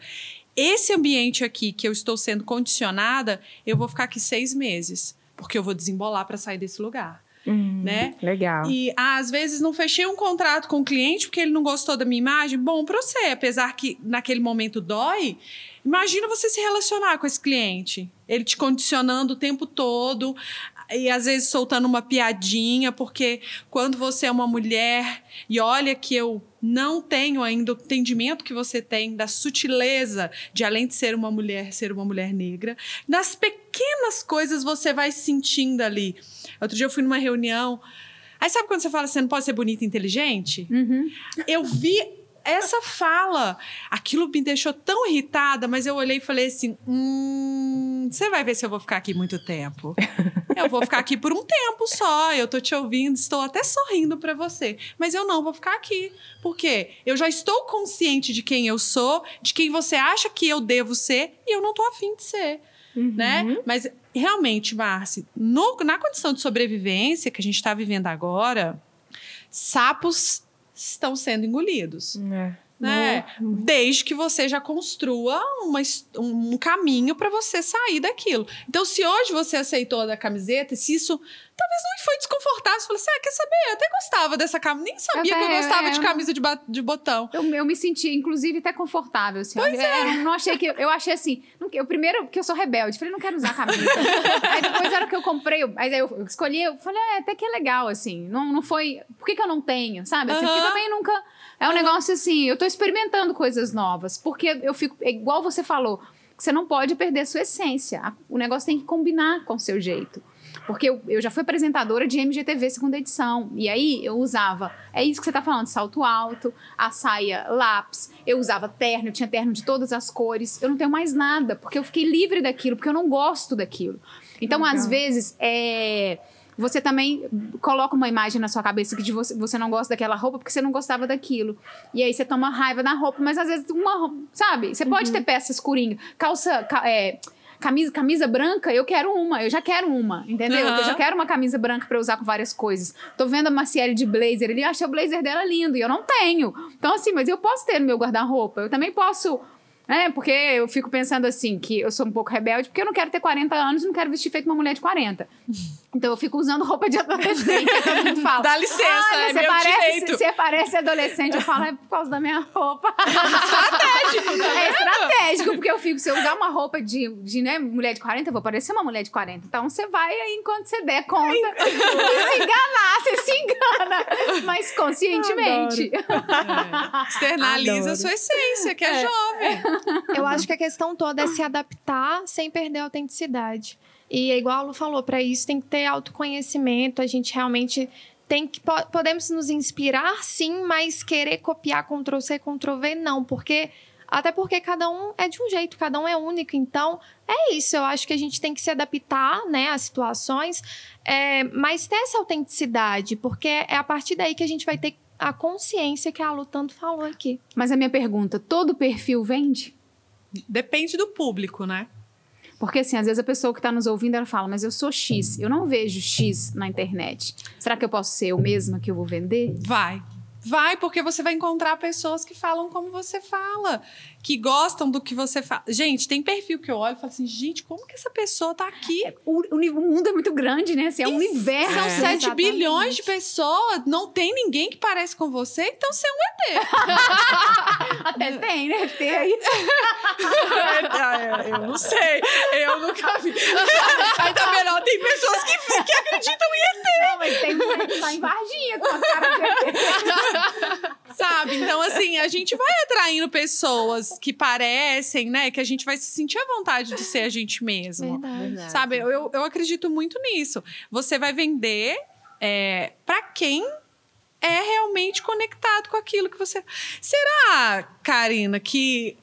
esse ambiente aqui que eu estou sendo condicionada, eu vou ficar aqui seis meses, porque eu vou desembolar para sair desse lugar. Né? Legal. E ah, às vezes não fechei um contrato com o cliente porque ele não gostou da minha imagem. Bom, para você, apesar que naquele momento dói, imagina você se relacionar com esse cliente. Ele te condicionando o tempo todo e às vezes soltando uma piadinha, porque quando você é uma mulher e olha que eu não tenho ainda o entendimento que você tem da sutileza de além de ser uma mulher, ser uma mulher negra, nas pequenas coisas você vai sentindo ali. Outro dia eu fui numa reunião. Aí sabe quando você fala você não pode ser bonita e inteligente? Uhum. Eu vi essa fala. Aquilo me deixou tão irritada, mas eu olhei e falei assim: hum, você vai ver se eu vou ficar aqui muito tempo. Eu vou ficar aqui por um tempo só. Eu tô te ouvindo, estou até sorrindo para você. Mas eu não vou ficar aqui. Por quê? Eu já estou consciente de quem eu sou, de quem você acha que eu devo ser, e eu não tô afim de ser né? Mas realmente, Marci, no- na condição de sobrevivência que a gente está vivendo agora, sapos estão sendo engolidos. É. né? Desde que você já construa uma, um caminho para você sair daquilo. Então, se hoje você aceitou a da camiseta, se isso talvez não foi desconfortável, você falou assim: ah, quer saber? Eu até gostava dessa camisa, nem sabia até, que eu gostava é, de camisa de, de botão. Eu, eu me senti, inclusive, até confortável. Assim. Pois eu, é. eu não achei que. Eu achei assim. Não, eu primeiro, que eu sou rebelde, falei, não quero usar camisa. aí depois era que eu comprei, mas aí eu escolhi, eu falei, é, até que é legal, assim. Não, não foi. Por que, que eu não tenho? Sabe? Assim, Porque também nunca. É um negócio assim, eu tô experimentando coisas novas. Porque eu fico. É igual você falou, você não pode perder sua essência. O negócio tem que combinar com o seu jeito. Porque eu, eu já fui apresentadora de MGTV segunda edição. E aí eu usava. É isso que você tá falando: salto alto, a saia lápis. Eu usava terno, eu tinha terno de todas as cores. Eu não tenho mais nada, porque eu fiquei livre daquilo, porque eu não gosto daquilo. Então, Legal. às vezes, é você também coloca uma imagem na sua cabeça que de você, você não gosta daquela roupa porque você não gostava daquilo. E aí você toma raiva da roupa, mas às vezes uma, sabe? Você pode uhum. ter peças escurinhas, calça, é, camisa, camisa branca, eu quero uma, eu já quero uma, entendeu? Uhum. Eu já quero uma camisa branca para usar com várias coisas. Tô vendo a Maciele de blazer, ele acha o blazer dela lindo e eu não tenho. Então assim, mas eu posso ter no meu guarda-roupa, eu também posso é, porque eu fico pensando assim, que eu sou um pouco rebelde, porque eu não quero ter 40 anos e não quero vestir feito uma mulher de 40. Então eu fico usando roupa de adolescente, todo mundo fala. Dá licença, é você meu parece, direito. Você parece adolescente, eu falo, é por causa da minha roupa. estratégico, né? É estratégico, porque eu fico, se eu usar uma roupa de, de né, mulher de 40, eu vou parecer uma mulher de 40. Então você vai aí enquanto você der conta. se enganar, você se engana. Mas conscientemente. É. Externaliza Adoro. a sua essência, que é, é. jovem. Eu acho que a questão toda é se adaptar sem perder a autenticidade. E é igual a Lu falou, para isso tem que ter autoconhecimento, a gente realmente tem que podemos nos inspirar sim, mas querer copiar Ctrl C, Ctrl V não, porque até porque cada um é de um jeito, cada um é único. Então, é isso. Eu acho que a gente tem que se adaptar né, às situações, é, mas ter essa autenticidade, porque é a partir daí que a gente vai ter a consciência que a Lu tanto falou aqui. Mas a minha pergunta: todo perfil vende? Depende do público, né? Porque, assim, às vezes a pessoa que está nos ouvindo, ela fala, mas eu sou X, eu não vejo X na internet. Será que eu posso ser eu mesma que eu vou vender? Vai. Vai, porque você vai encontrar pessoas que falam como você fala, que gostam do que você fala. Gente, tem perfil que eu olho e falo assim, gente, como que essa pessoa tá aqui? É, o, o, o mundo é muito grande, né? Assim, é um universo. São é. 7 Exatamente. bilhões de pessoas, não tem ninguém que parece com você, então você é um ET. Até tem, né? Tem aí. É, eu não sei, eu nunca vi. Ainda melhor, tem pessoas que, que acreditam em ET. Não, mas tem que tá em Varginha com a cara de ET. Sabe? Então, assim, a gente vai atraindo pessoas que parecem, né? Que a gente vai se sentir à vontade de ser a gente mesmo. Verdade. Sabe? Eu, eu acredito muito nisso. Você vai vender é, para quem é realmente conectado com aquilo que você. Será, Karina, que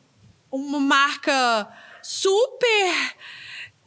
uma marca super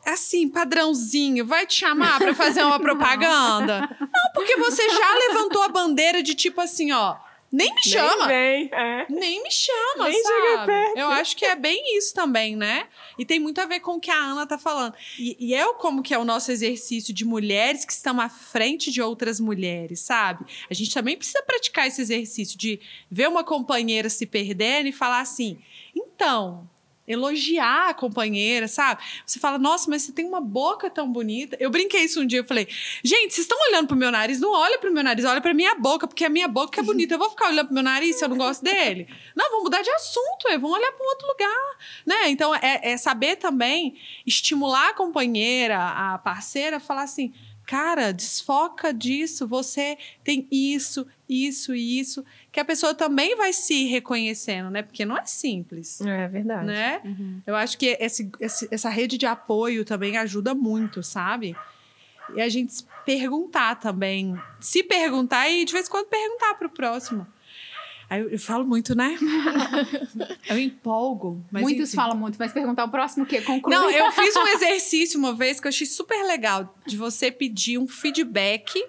assim, padrãozinho, vai te chamar para fazer uma propaganda? Não, porque você já levantou a bandeira de tipo assim, ó. Nem me chama. Nem, vem, é. Nem me chama, Nem sabe? Eu acho que é bem isso também, né? E tem muito a ver com o que a Ana tá falando. E, e é como que é o nosso exercício de mulheres que estão à frente de outras mulheres, sabe? A gente também precisa praticar esse exercício de ver uma companheira se perdendo e falar assim: então, elogiar a companheira, sabe? Você fala, nossa, mas você tem uma boca tão bonita. Eu brinquei isso um dia, eu falei, gente, vocês estão olhando pro meu nariz? Não olha pro meu nariz, olha pra minha boca, porque a minha boca é bonita. Eu vou ficar olhando pro meu nariz se eu não gosto dele? Não, vamos mudar de assunto, é, vamos olhar para outro lugar, né? Então, é, é saber também estimular a companheira, a parceira, falar assim, cara, desfoca disso, você tem isso, isso e isso, que a pessoa também vai se reconhecendo, né? Porque não é simples. É verdade. Né? Uhum. Eu acho que esse, esse, essa rede de apoio também ajuda muito, sabe? E a gente perguntar também. Se perguntar e de vez em quando perguntar para o próximo. Aí eu, eu, falo muito, né? eu empolgo. Muitos enfim. falam muito, mas perguntar o próximo o quê? Conclui. Não, eu fiz um exercício uma vez que eu achei super legal de você pedir um feedback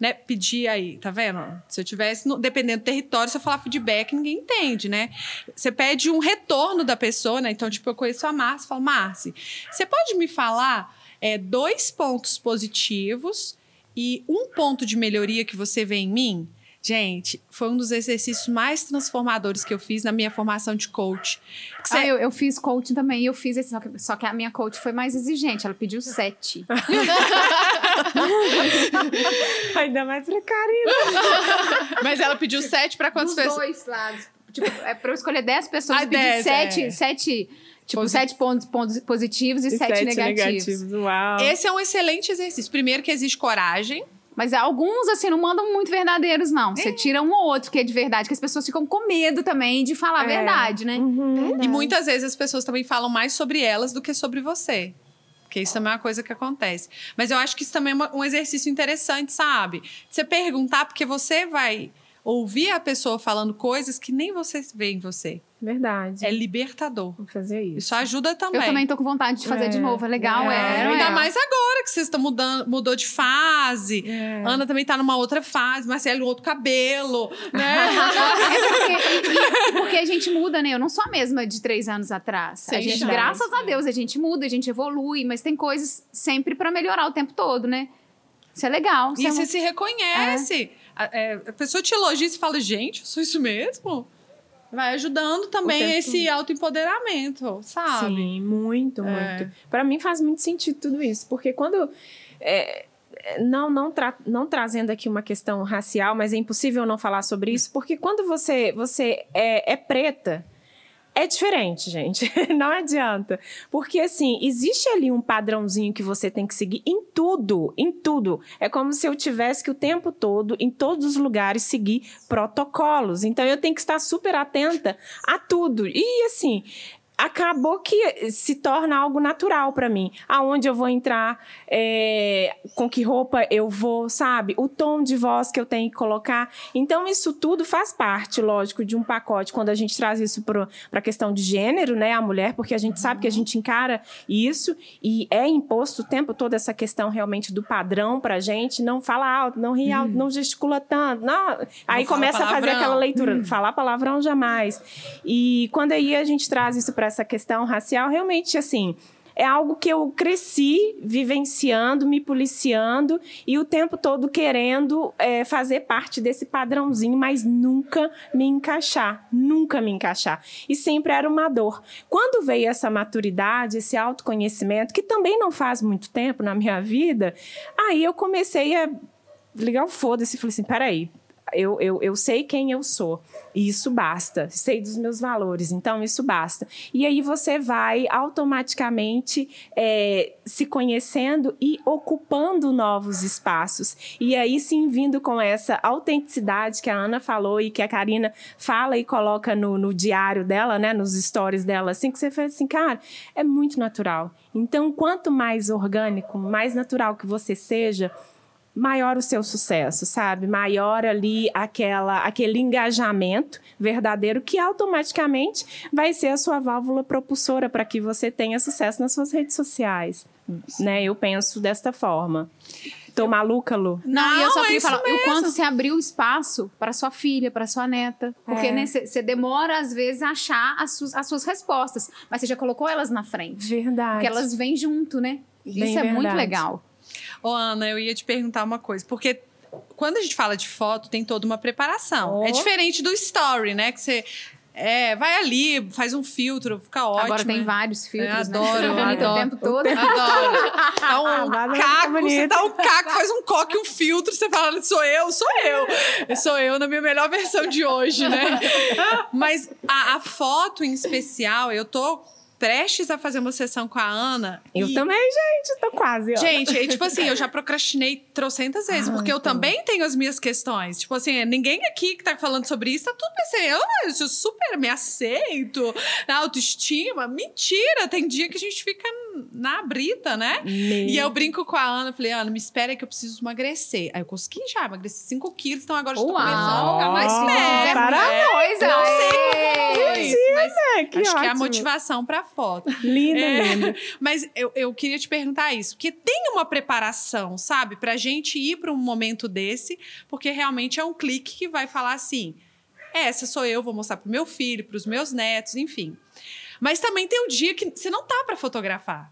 né, pedir aí, tá vendo? Se eu tivesse, no, dependendo do território, se eu falar feedback, ninguém entende, né? Você pede um retorno da pessoa, né? Então, tipo, eu conheço a Márcia, falo, Márcia, você pode me falar é, dois pontos positivos e um ponto de melhoria que você vê em mim? Gente, foi um dos exercícios mais transformadores que eu fiz na minha formação de coach. Que Ah, eu, eu fiz coaching também, e eu fiz esse, só que, só que a minha coach foi mais exigente, ela pediu sete. Ainda mais pra Karina. Mas ela pediu sete para quantas Dos pessoas? dois lados. Tipo, é pra eu escolher dez pessoas Ah, e pedir dez, sete, é. sete, tipo, Posi- sete pontos, pontos positivos e, sete, negativos. Uau. Esse é um excelente exercício. Primeiro que exige coragem. Mas alguns, assim, não mandam muito verdadeiros, não. Você tira um ou outro que é de verdade, que as pessoas ficam com medo também de falar a É. verdade, né? Uhum. E muitas vezes as pessoas também falam mais sobre elas do que sobre você. Porque isso também é uma coisa que acontece. Mas eu acho que isso também é um exercício interessante, sabe? Você perguntar, porque você vai ouvir a pessoa falando coisas que nem você vê em você. Verdade. É libertador. Vou fazer isso. Isso ajuda também. Eu também tô com vontade de fazer É. de novo. É legal, é. É. Ainda é? mais agora que vocês estão mudando, mudou de fase. É. Ana também tá numa outra fase, Marcelo, outro cabelo, né? É porque, porque a gente muda, né? Eu não sou a mesma de três anos atrás. a Sim, gente, verdade. graças a Deus, a gente muda, a gente evolui, mas tem coisas sempre pra melhorar o tempo todo, né? Isso é legal. Isso E é você se reconhece. A, é, a pessoa te elogia e fala, gente, eu sou isso mesmo? Vai ajudando também esse autoempoderamento, sabe? Sim, muito, É. muito. Pra mim faz muito sentido tudo isso, porque quando é, é, não não, tra- não trazendo aqui uma questão racial, mas é impossível não falar sobre isso, porque quando você você é, é preta é diferente, gente. Não adianta. Porque, assim, existe ali um padrãozinho que você tem que seguir em tudo, em tudo. É como se eu tivesse que o tempo todo, em todos os lugares, seguir protocolos. Então, eu tenho que estar super atenta a tudo. E, assim, acabou que se torna algo natural para mim. Aonde eu vou entrar, é, com que roupa eu vou, sabe? O tom de voz que eu tenho que colocar. Então, isso tudo faz parte, lógico, de um pacote. Quando a gente traz isso para a questão de gênero, né? A mulher, porque a gente sabe que a gente encara isso e é imposto o tempo todo essa questão realmente do padrão pra gente. Não fala alto, não ri alto, não gesticula tanto. Não. Aí fala começa a fazer aquela leitura. Falar palavrão jamais. E quando aí a gente traz isso para essa questão racial, realmente, assim, é algo que eu cresci vivenciando, me policiando e o tempo todo querendo é, fazer parte desse padrãozinho, mas nunca me encaixar, nunca me encaixar. E sempre era uma dor. Quando veio essa maturidade, esse autoconhecimento, que também não faz muito tempo na minha vida, aí eu comecei a ligar o foda-se e falei assim: peraí. Eu, eu, eu sei quem eu sou, e isso basta. Sei dos meus valores, então isso basta. E aí você vai automaticamente é, se conhecendo e ocupando novos espaços. E aí sim, vindo com essa autenticidade que a Ana falou e que a Karina fala e coloca no, no diário dela, né, nos stories dela, assim, que você fala assim, cara, é muito natural. Então, quanto mais orgânico, mais natural que você seja, maior o seu sucesso, sabe? Maior ali aquela, aquele engajamento verdadeiro que automaticamente vai ser a sua válvula propulsora para que você tenha sucesso nas suas redes sociais, né? Eu penso desta forma. Tô maluca, Lu? Não, e eu só é queria isso falar o mesmo. quanto você abriu espaço para sua filha, para sua neta. Porque É. né, você demora, às vezes, a achar as suas, as suas respostas. Mas você já colocou elas na frente. Verdade. Porque elas vêm junto, né? Bem Isso é muito verdade. legal. Ô, Ana, eu ia te perguntar uma coisa, porque quando a gente fala de foto, tem toda uma preparação. Oh. É diferente do story, né? Que você é, vai ali, faz um filtro, fica ótimo. Agora tem né? vários filtros, Eu né? adoro, bonita adoro. o tempo todo. Adoro. Dá um ficar caco, você dá um caco, faz um coque, um filtro, você fala, sou eu, sou eu. Sou eu na minha melhor versão de hoje, né? Mas a, a foto em especial, eu tô prestes a fazer uma sessão com a Ana. Eu e- também, gente, tô quase. Ó. Gente, é tipo assim, eu já procrastinei trocentas vezes, Ah, porque eu então. também tenho as minhas questões. Tipo assim, ninguém aqui que tá falando sobre isso tá tudo pensando, eu, eu super me aceito, na autoestima. Mentira, tem dia que a gente fica na brita, né? E eu brinco com a Ana, falei, Ana, me espera que eu preciso emagrecer. Aí eu consegui já, emagreci 5 quilos, então agora Uau! começando a ficar mais Ó, perto. parabéns! Não sei como foi Ei! isso, mas É, que acho que é a ótimo. motivação pra foto. Linda, É. linda. Mas eu, eu queria te perguntar isso, porque tem uma preparação, sabe, pra gente ir pra um momento desse, porque realmente é um clique que vai falar assim: essa sou eu, vou mostrar pro meu filho, pros meus netos, enfim. Mas também tem o dia que você não tá pra fotografar.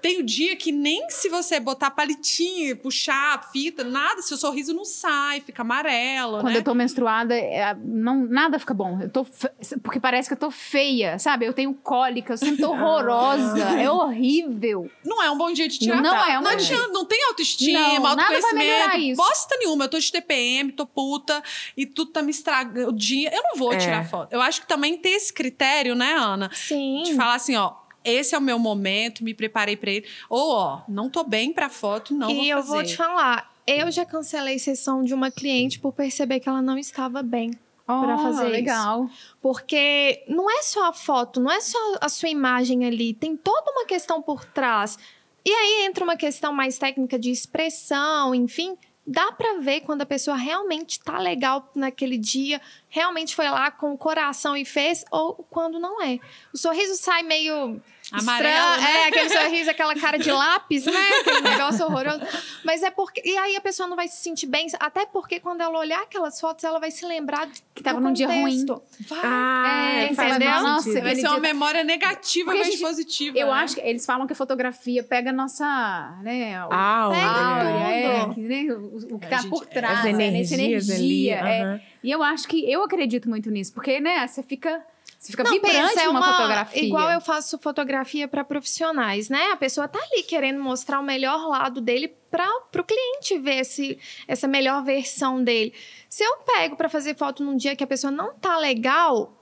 Tem o dia que nem se você botar palitinho, puxar a fita, nada, seu sorriso não sai, fica amarelo, Quando né? eu tô menstruada, é, não, nada fica bom. Eu tô fe- porque parece que eu tô feia, sabe? Eu tenho cólica, eu sinto horrorosa. é horrível. Não é um bom dia de tirar Não é um não bom dia. adianta, não tem autoestima, Não, nada vai melhorar autoconhecimento. isso. Bosta nenhuma. Eu tô de TPM, tô puta e tudo tá me estragando o dia. Eu não vou É. tirar foto. Eu acho que também ter esse critério, né, Ana? Sim. De falar assim, ó. Esse é o meu momento, me preparei pra ele. Ou, ó, não tô bem pra foto, não vou e eu fazer. vou te falar, eu já cancelei sessão de uma cliente por perceber que ela não estava bem. Pra Oh, fazer isso. legal. Porque não é só a foto, não é só a sua imagem ali, tem toda uma questão por trás. E aí entra uma questão mais técnica de expressão, enfim. Dá pra ver quando a pessoa realmente tá legal naquele dia, realmente foi lá com o coração e fez, ou quando não é. O sorriso sai meio Amarelo, estranho, né? é aquele sorriso, aquela cara de lápis, né? Aquele negócio horroroso. Mas é porque. E aí a pessoa não vai se sentir bem, até porque quando ela olhar aquelas fotos, ela vai se lembrar de- Que tava num dia ruim. Vai. Ah, É, entendeu? mais Nossa. Vai ser uma dia- memória negativa, Porque a mas gente- positiva. Eu né? acho que eles falam que a fotografia pega a nossa, né, o- Ah, Pega olha. tudo. é, que, né, o, o que É, tá gente, por as trás, As é, nessa energias energia. ali. é. aham. E eu acho que eu acredito muito nisso, porque né, você fica, você fica Não, vibrante pensa, é numa uma- fotografia. Igual eu faço fotografia para profissionais, né? A pessoa tá ali querendo mostrar o melhor lado dele para o cliente ver esse, essa melhor versão dele. Se eu pego para fazer foto num dia que a pessoa não tá legal,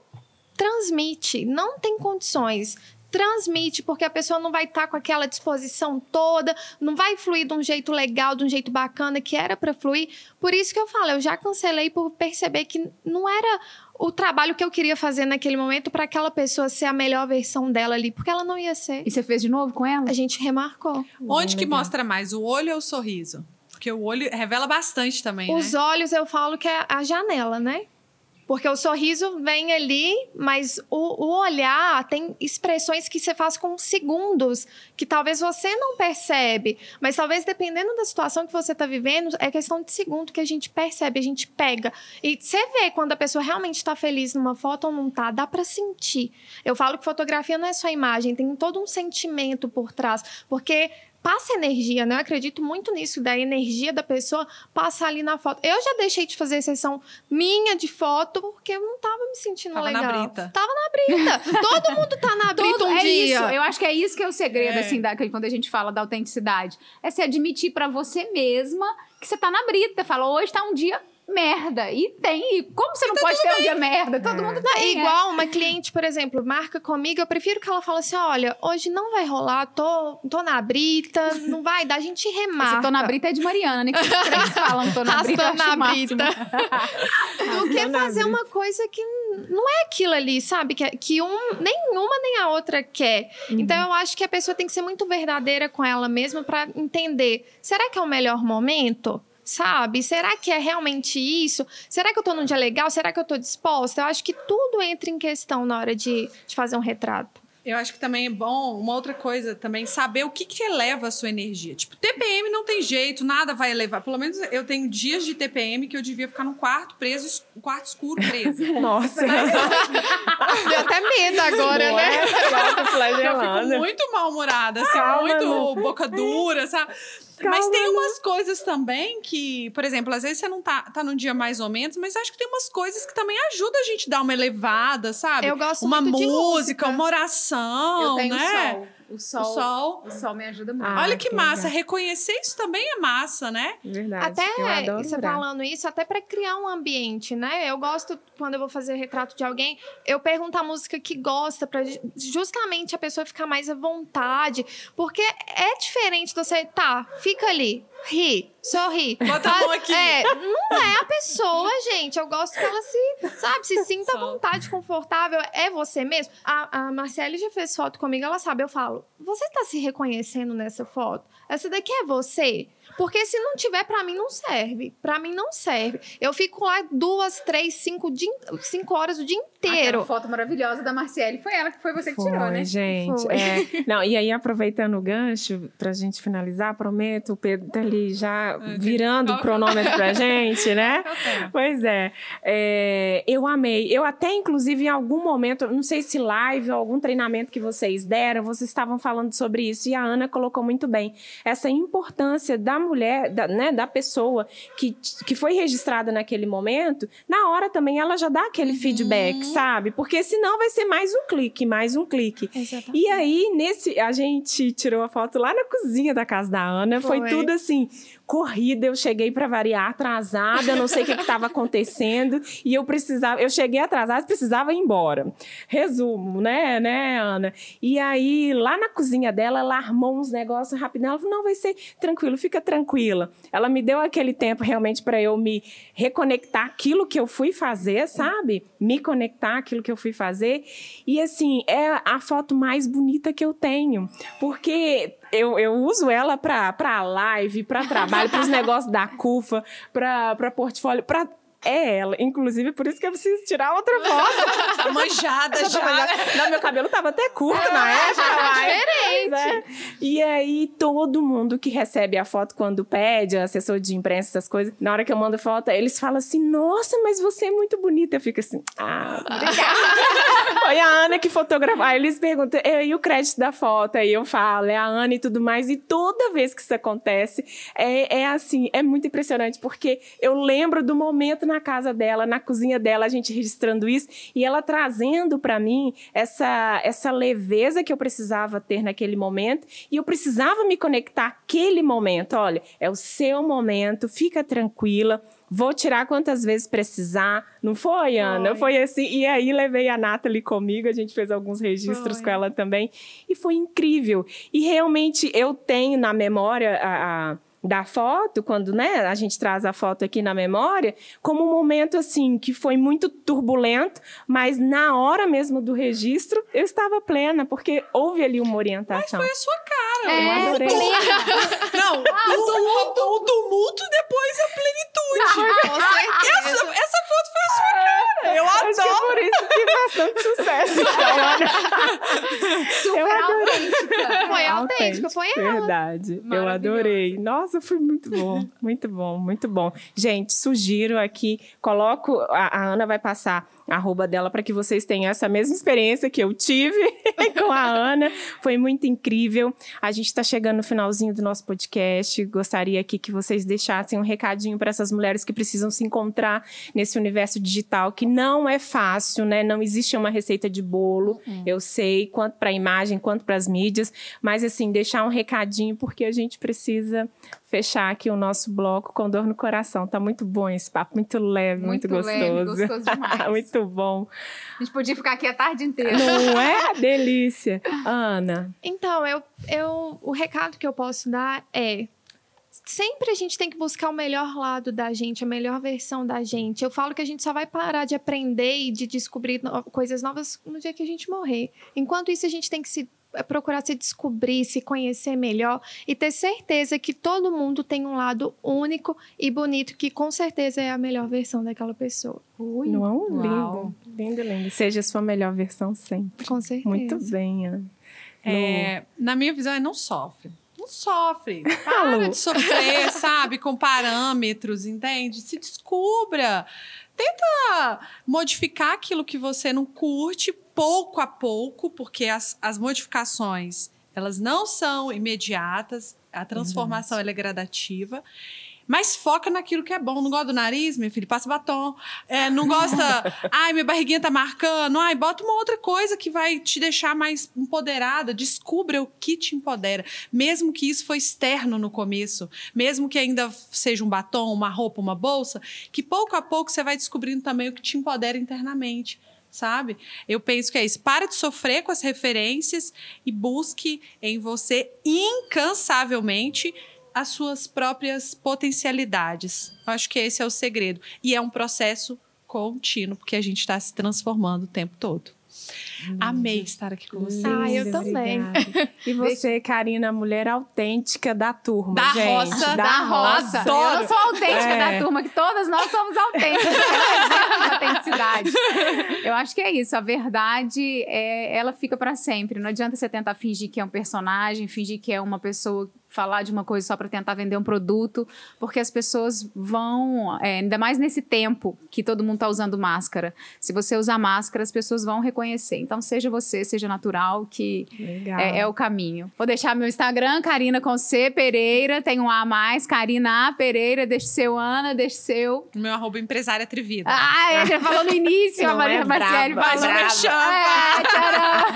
transmite, não tem condições. Transmite, porque a pessoa não vai estar com aquela disposição toda, não vai fluir de um jeito legal, de um jeito bacana que era para fluir. Por isso que eu falo, eu já cancelei por perceber que não era o trabalho que eu queria fazer naquele momento para aquela pessoa ser a melhor versão dela ali, porque ela não ia ser. E você fez de novo com ela? A gente remarcou. Onde que mostra mais, o olho ou o sorriso? Porque o olho revela bastante também, Os né? olhos eu falo que é a janela, né? Porque o sorriso vem ali, mas o, o olhar tem expressões que você faz com segundos, que talvez você não percebe. Mas talvez dependendo da situação que você está vivendo, é questão de segundo que a gente percebe, a gente pega. E você vê quando a pessoa realmente está feliz numa foto ou não tá, dá para sentir. Eu falo que fotografia não é só imagem, tem todo um sentimento por trás. Porque passa energia, né? Eu acredito muito nisso, da energia da pessoa passar ali na foto. Eu já deixei de fazer sessão minha de foto porque eu não tava me sentindo Tava na legal. brita. Tava na brita. Todo mundo tá na brita Todo- um é dia. isso. Eu acho que é isso que é o segredo, É. assim, da, quando a gente fala da autenticidade. É se admitir pra você mesma que você tá na brita. Fala, hoje tá um dia merda. E tem. E como você não pode ter um dia merda? Todo É. mundo Não, tem. é. igual uma cliente, por exemplo, marca comigo, eu prefiro que ela fale assim: olha, hoje não vai rolar, tô, tô na brita, não vai dar, a gente remarca. Esse tô na brita é de Mariana, né? Que os três falam tô na brita. acho na brita. do que fazer uma coisa que não é aquilo ali, sabe? Que, que um, nenhuma nem a outra quer. Uhum. Então eu acho que a pessoa tem que ser muito verdadeira com ela mesma para entender: será que é o melhor momento? Sabe? Será que é realmente isso? Será que eu tô num dia legal? Será que eu tô disposta? Eu acho que tudo entra em questão na hora de, de fazer um retrato. Eu acho que também é bom, uma outra coisa também, saber o que, que eleva a sua energia. Tipo, TPM não tem jeito, nada vai elevar. Pelo menos eu tenho dias de TPM que eu devia ficar no quarto preso, es- um quarto escuro presa. Nossa. Deu até medo agora, né? Ela tá Eu fico muito mal-humorada, assim, Calma, muito boca dura, sabe? Calma, mas tem umas coisas também que, por exemplo, às vezes você não tá, tá num dia mais ou menos, mas acho que tem umas coisas que também ajudam a gente a dar uma elevada, sabe? Eu gosto uma muito de música, música. uma oração, Eu tenho né? sol. O sol. O sol. O sol me ajuda muito. Ah, Olha que que massa, legal. reconhecer isso também é massa, né? Verdade. Até eu adoro você orar. falando isso, até para criar um ambiente, né? Eu gosto, quando eu vou fazer retrato de alguém, eu pergunto a música que gosta, para justamente a pessoa ficar mais à vontade. Porque é diferente de você, tá, fica ali, ri, sorri. Bota a mão aqui. É, não é a pessoa, gente. Eu gosto que ela se, sabe, se sinta à vontade, confortável. É você mesmo. A, a Marcele já fez foto comigo, ela sabe. Eu falo, você tá se reconhecendo nessa foto? Essa daqui é você? Porque se não tiver, pra mim não serve. Pra mim não serve. Eu fico lá duas, três, cinco, dia, cinco horas o dia inteiro. Aquela foto maravilhosa da Marciele. Foi ela que foi você que tirou, Foi, né? gente. Foi. é. não, e aí, aproveitando o gancho, pra gente finalizar, prometo, o Pedro tá ali já virando o cronômetro pra gente, né? Pois é. É, Eu amei. Eu até, inclusive, em algum momento, não sei se live ou algum treinamento que vocês deram, vocês estavam falando sobre isso, e a Ana colocou muito bem. Essa importância da mulher, da, né, da pessoa que, que foi registrada naquele momento, na hora também ela já dá aquele feedback, sabe? Porque senão vai ser mais um clique, mais um clique. Exatamente. E aí, nesse, a gente tirou a foto lá na cozinha da casa da Ana. Foi, Foi. tudo assim, corrida. Eu cheguei para variar atrasada, não sei o que estava acontecendo. E eu precisava, eu cheguei atrasada, precisava ir embora. Resumo, né, né, Ana? E aí, lá na cozinha dela, ela armou uns negócios rapidinho. Ela falou: não, vai ser tranquilo, fica tranquila. Ela me deu aquele tempo realmente para eu me reconectar aquilo que eu fui fazer, sabe? Me conectar aquilo que eu fui fazer. E assim, é a foto mais bonita que eu tenho. Porque eu, eu uso ela para live, para trabalho, para os negócios da CUFA, para portfólio, para é ela. Inclusive, por isso que eu preciso tirar outra foto. Manjada Eu já. Não, meu cabelo tava até curto na época. mas- Pois é. E aí, todo mundo que recebe a foto quando pede, assessor de imprensa, essas coisas, na hora que eu mando foto, eles falam assim: Nossa, mas você é muito bonita. Eu fico assim: Ah, obrigada. Foi a Ana que fotografou. Aí eles perguntam: E o crédito da foto? Aí eu falo: É a Ana e tudo mais. E toda vez que isso acontece, é, é assim, é muito impressionante, porque eu lembro do momento na casa dela, na cozinha dela, a gente registrando isso, e ela trazendo para mim essa, essa leveza que eu precisava ter naquele momento, e eu precisava me conectar àquele momento. Olha, é o seu momento, fica tranquila. Vou tirar quantas vezes precisar. Não foi, Ana? Foi. Foi assim. E aí levei a Nathalie comigo, a gente fez alguns registros Foi. com ela também. E foi incrível. E realmente eu tenho na memória a- a- da foto, quando né, a gente traz a foto aqui na memória, como um momento assim que foi muito turbulento, mas na hora mesmo do registro eu estava plena, porque houve ali uma orientação. Foi a sua cara. eu É, adorei. Não, o, o, o tumulto depois a plenitude. Com certeza. Essa, essa foto foi a sua cara. Eu Acho que é adoro. por isso que faz tanto sucesso. Então. Super Eu adorei. autêntica. Foi autêntico, foi ela. Verdade. Eu adorei. Nossa, foi muito bom. Muito bom, muito bom. Gente, sugiro aqui, coloco. A, a Ana vai passar arroba dela para que vocês tenham essa mesma experiência que eu tive com a Ana. Foi muito incrível. A gente está chegando no finalzinho do nosso podcast. Gostaria aqui que vocês deixassem um recadinho para essas mulheres que precisam se encontrar nesse universo digital que não é fácil, né? Não existe uma receita de bolo. Eu sei, quanto para a imagem, quanto para as mídias, mas assim, deixar um recadinho porque a gente precisa fechar aqui o nosso bloco com dor no coração. Tá muito bom esse papo, muito leve, muito, Muito leve, gostoso. gostoso demais. muito bom. A gente podia ficar aqui a tarde inteira. Não é? Delícia. Ana, Então, eu, eu, o recado que eu posso dar é. Sempre a gente tem que buscar o melhor lado da gente, a melhor versão da gente. Eu falo que a gente só vai parar de aprender e de descobrir no- coisas novas no dia que a gente morrer. Enquanto isso, a gente tem que se procurar se descobrir, se conhecer melhor e ter certeza que todo mundo tem um lado único e bonito que com certeza é a melhor versão daquela pessoa. Ui, não é um uau. lindo? Lindo, lindo. Seja a sua melhor versão sempre. Com certeza. Muito bem, Ana. É, na minha visão, é não sofre. Não sofre. Lu. Para de sofrer, sabe? Com parâmetros, entende? Se descubra. Tenta modificar aquilo que você não curte pouco a pouco, porque as, as modificações, elas não são imediatas. A transformação, ela é gradativa. Mas foca naquilo que é bom. Não gosta do nariz, meu filho? Passa batom. É, não gosta... Ai, minha barriguinha tá marcando. Ai, bota uma outra coisa que vai te deixar mais empoderada. Descubra o que te empodera. Mesmo que isso foi externo no começo. Mesmo que ainda seja um batom, uma roupa, uma bolsa. Que pouco a pouco você vai descobrindo também o que te empodera internamente. Sabe? Eu penso que é isso. Para de sofrer com as referências e busque em você incansavelmente as suas próprias potencialidades. Eu acho que esse é o segredo. E é um processo contínuo, porque a gente está se transformando o tempo todo. Amei estar aqui com você. Ah, eu também. Obrigada. E você, Karina, mulher autêntica da turma, Da gente. roça, Da roça. Adoro. Eu não sou autêntica É. da turma, que todas nós somos autênticas. Autenticidade. Eu acho que é isso. A verdade, é, ela fica pra sempre. Não adianta você tentar fingir que é um personagem, fingir que é uma pessoa falar de uma coisa só para tentar vender um produto, porque as pessoas vão, é, ainda mais nesse tempo que todo mundo está usando máscara. Se você usar máscara, as pessoas vão reconhecer. Então, seja você, seja natural, que é, é o caminho. Vou deixar meu Instagram, Karina com C Pereira, tem um A a mais, Karina A Pereira, deixe seu Ana, deixe seu. Meu arroba empresária atrevida. Ah, é, já falou no início, a Não Maria é falou. Mais um brava. merchan. É.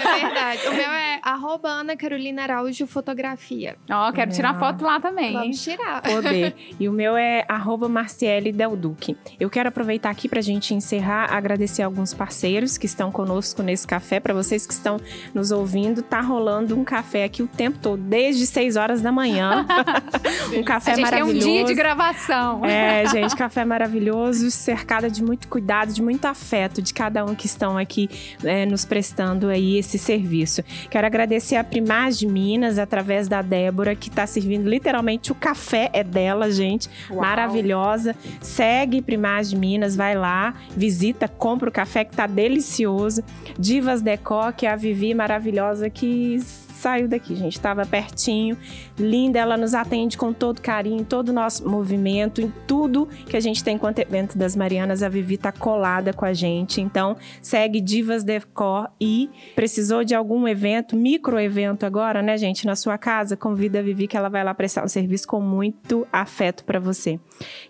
É verdade. O meu é arroba Ana Carolina Araújo Fotografia. Ó, quero tirar foto lá também. Vamos tirar. poder. E o meu é arroba Marciele Del Duque. Eu quero aproveitar aqui para a gente encerrar, agradecer alguns parceiros que estão conosco nesse café. Para vocês que estão nos ouvindo, tá rolando um café aqui o tempo todo, desde 6 horas da manhã. um café a gente tem um maravilhoso. dia de gravação. É, gente, café maravilhoso, cercada de muito cuidado, de muito afeto de cada um que estão aqui é, nos prestando aí esse serviço. Quero agradecer a Primaz de Minas, através da Débora, que está servindo literalmente o café é dela, gente. Uau. Maravilhosa. Segue Primaz de Minas, vai lá, visita, compra o café que tá delicioso. Divas Decó, que é a Vivi maravilhosa que saiu daqui, gente. Estava pertinho, linda. Ela nos atende com todo carinho, todo o nosso movimento, em tudo que a gente tem enquanto evento das Marianas. A Vivi tá colada com a gente. Então, segue Divas Decor e precisou de algum evento, micro evento agora, né, gente, na sua casa, convida a Vivi que ela vai lá prestar um serviço com muito afeto para você.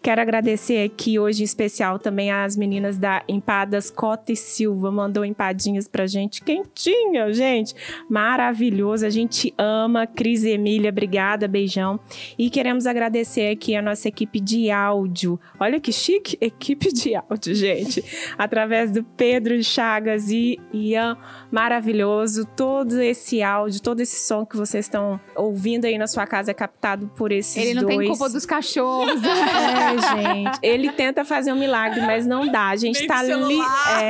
Quero agradecer aqui hoje em especial também às meninas da Empadas Cota e Silva, mandou empadinhas pra gente quentinha, gente. Maravilhoso, a gente ama. Cris e Emília, obrigada, beijão. E queremos agradecer aqui a nossa equipe de áudio. Olha que chique, equipe de áudio, gente. Através do Pedro Chagas e Ian, maravilhoso. Todo esse áudio, todo esse som que vocês estão ouvindo aí na sua casa é captado por esses Ele não dois. tem culpa dos cachorros. É, gente. Ele tenta fazer um milagre, mas não dá. A gente Nem tá li- celular.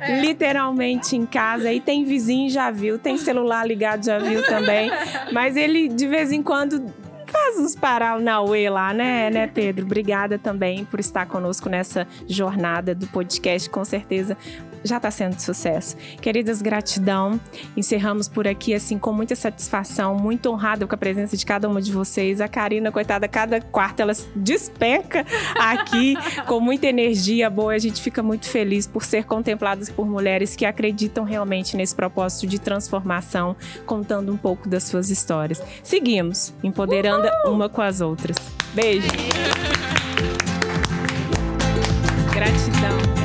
é, literalmente em casa. E tem vizinho, já viu. Tem celular ligado, já viu também. Mas ele, de vez em quando, faz uns parar na UE lá, né, né, Pedro? Obrigada também por estar conosco nessa jornada do podcast. Com certeza já está sendo sucesso. Queridas, gratidão. Encerramos por aqui, assim, com muita satisfação, muito honrada com a presença de cada uma de vocês. A Karina, coitada, cada quarto ela se despenca aqui com muita energia boa. A gente fica muito feliz por ser contempladas por mulheres que acreditam realmente nesse propósito de transformação, contando um pouco das suas histórias. Seguimos, empoderando uma com as outras. Beijo. Gratidão.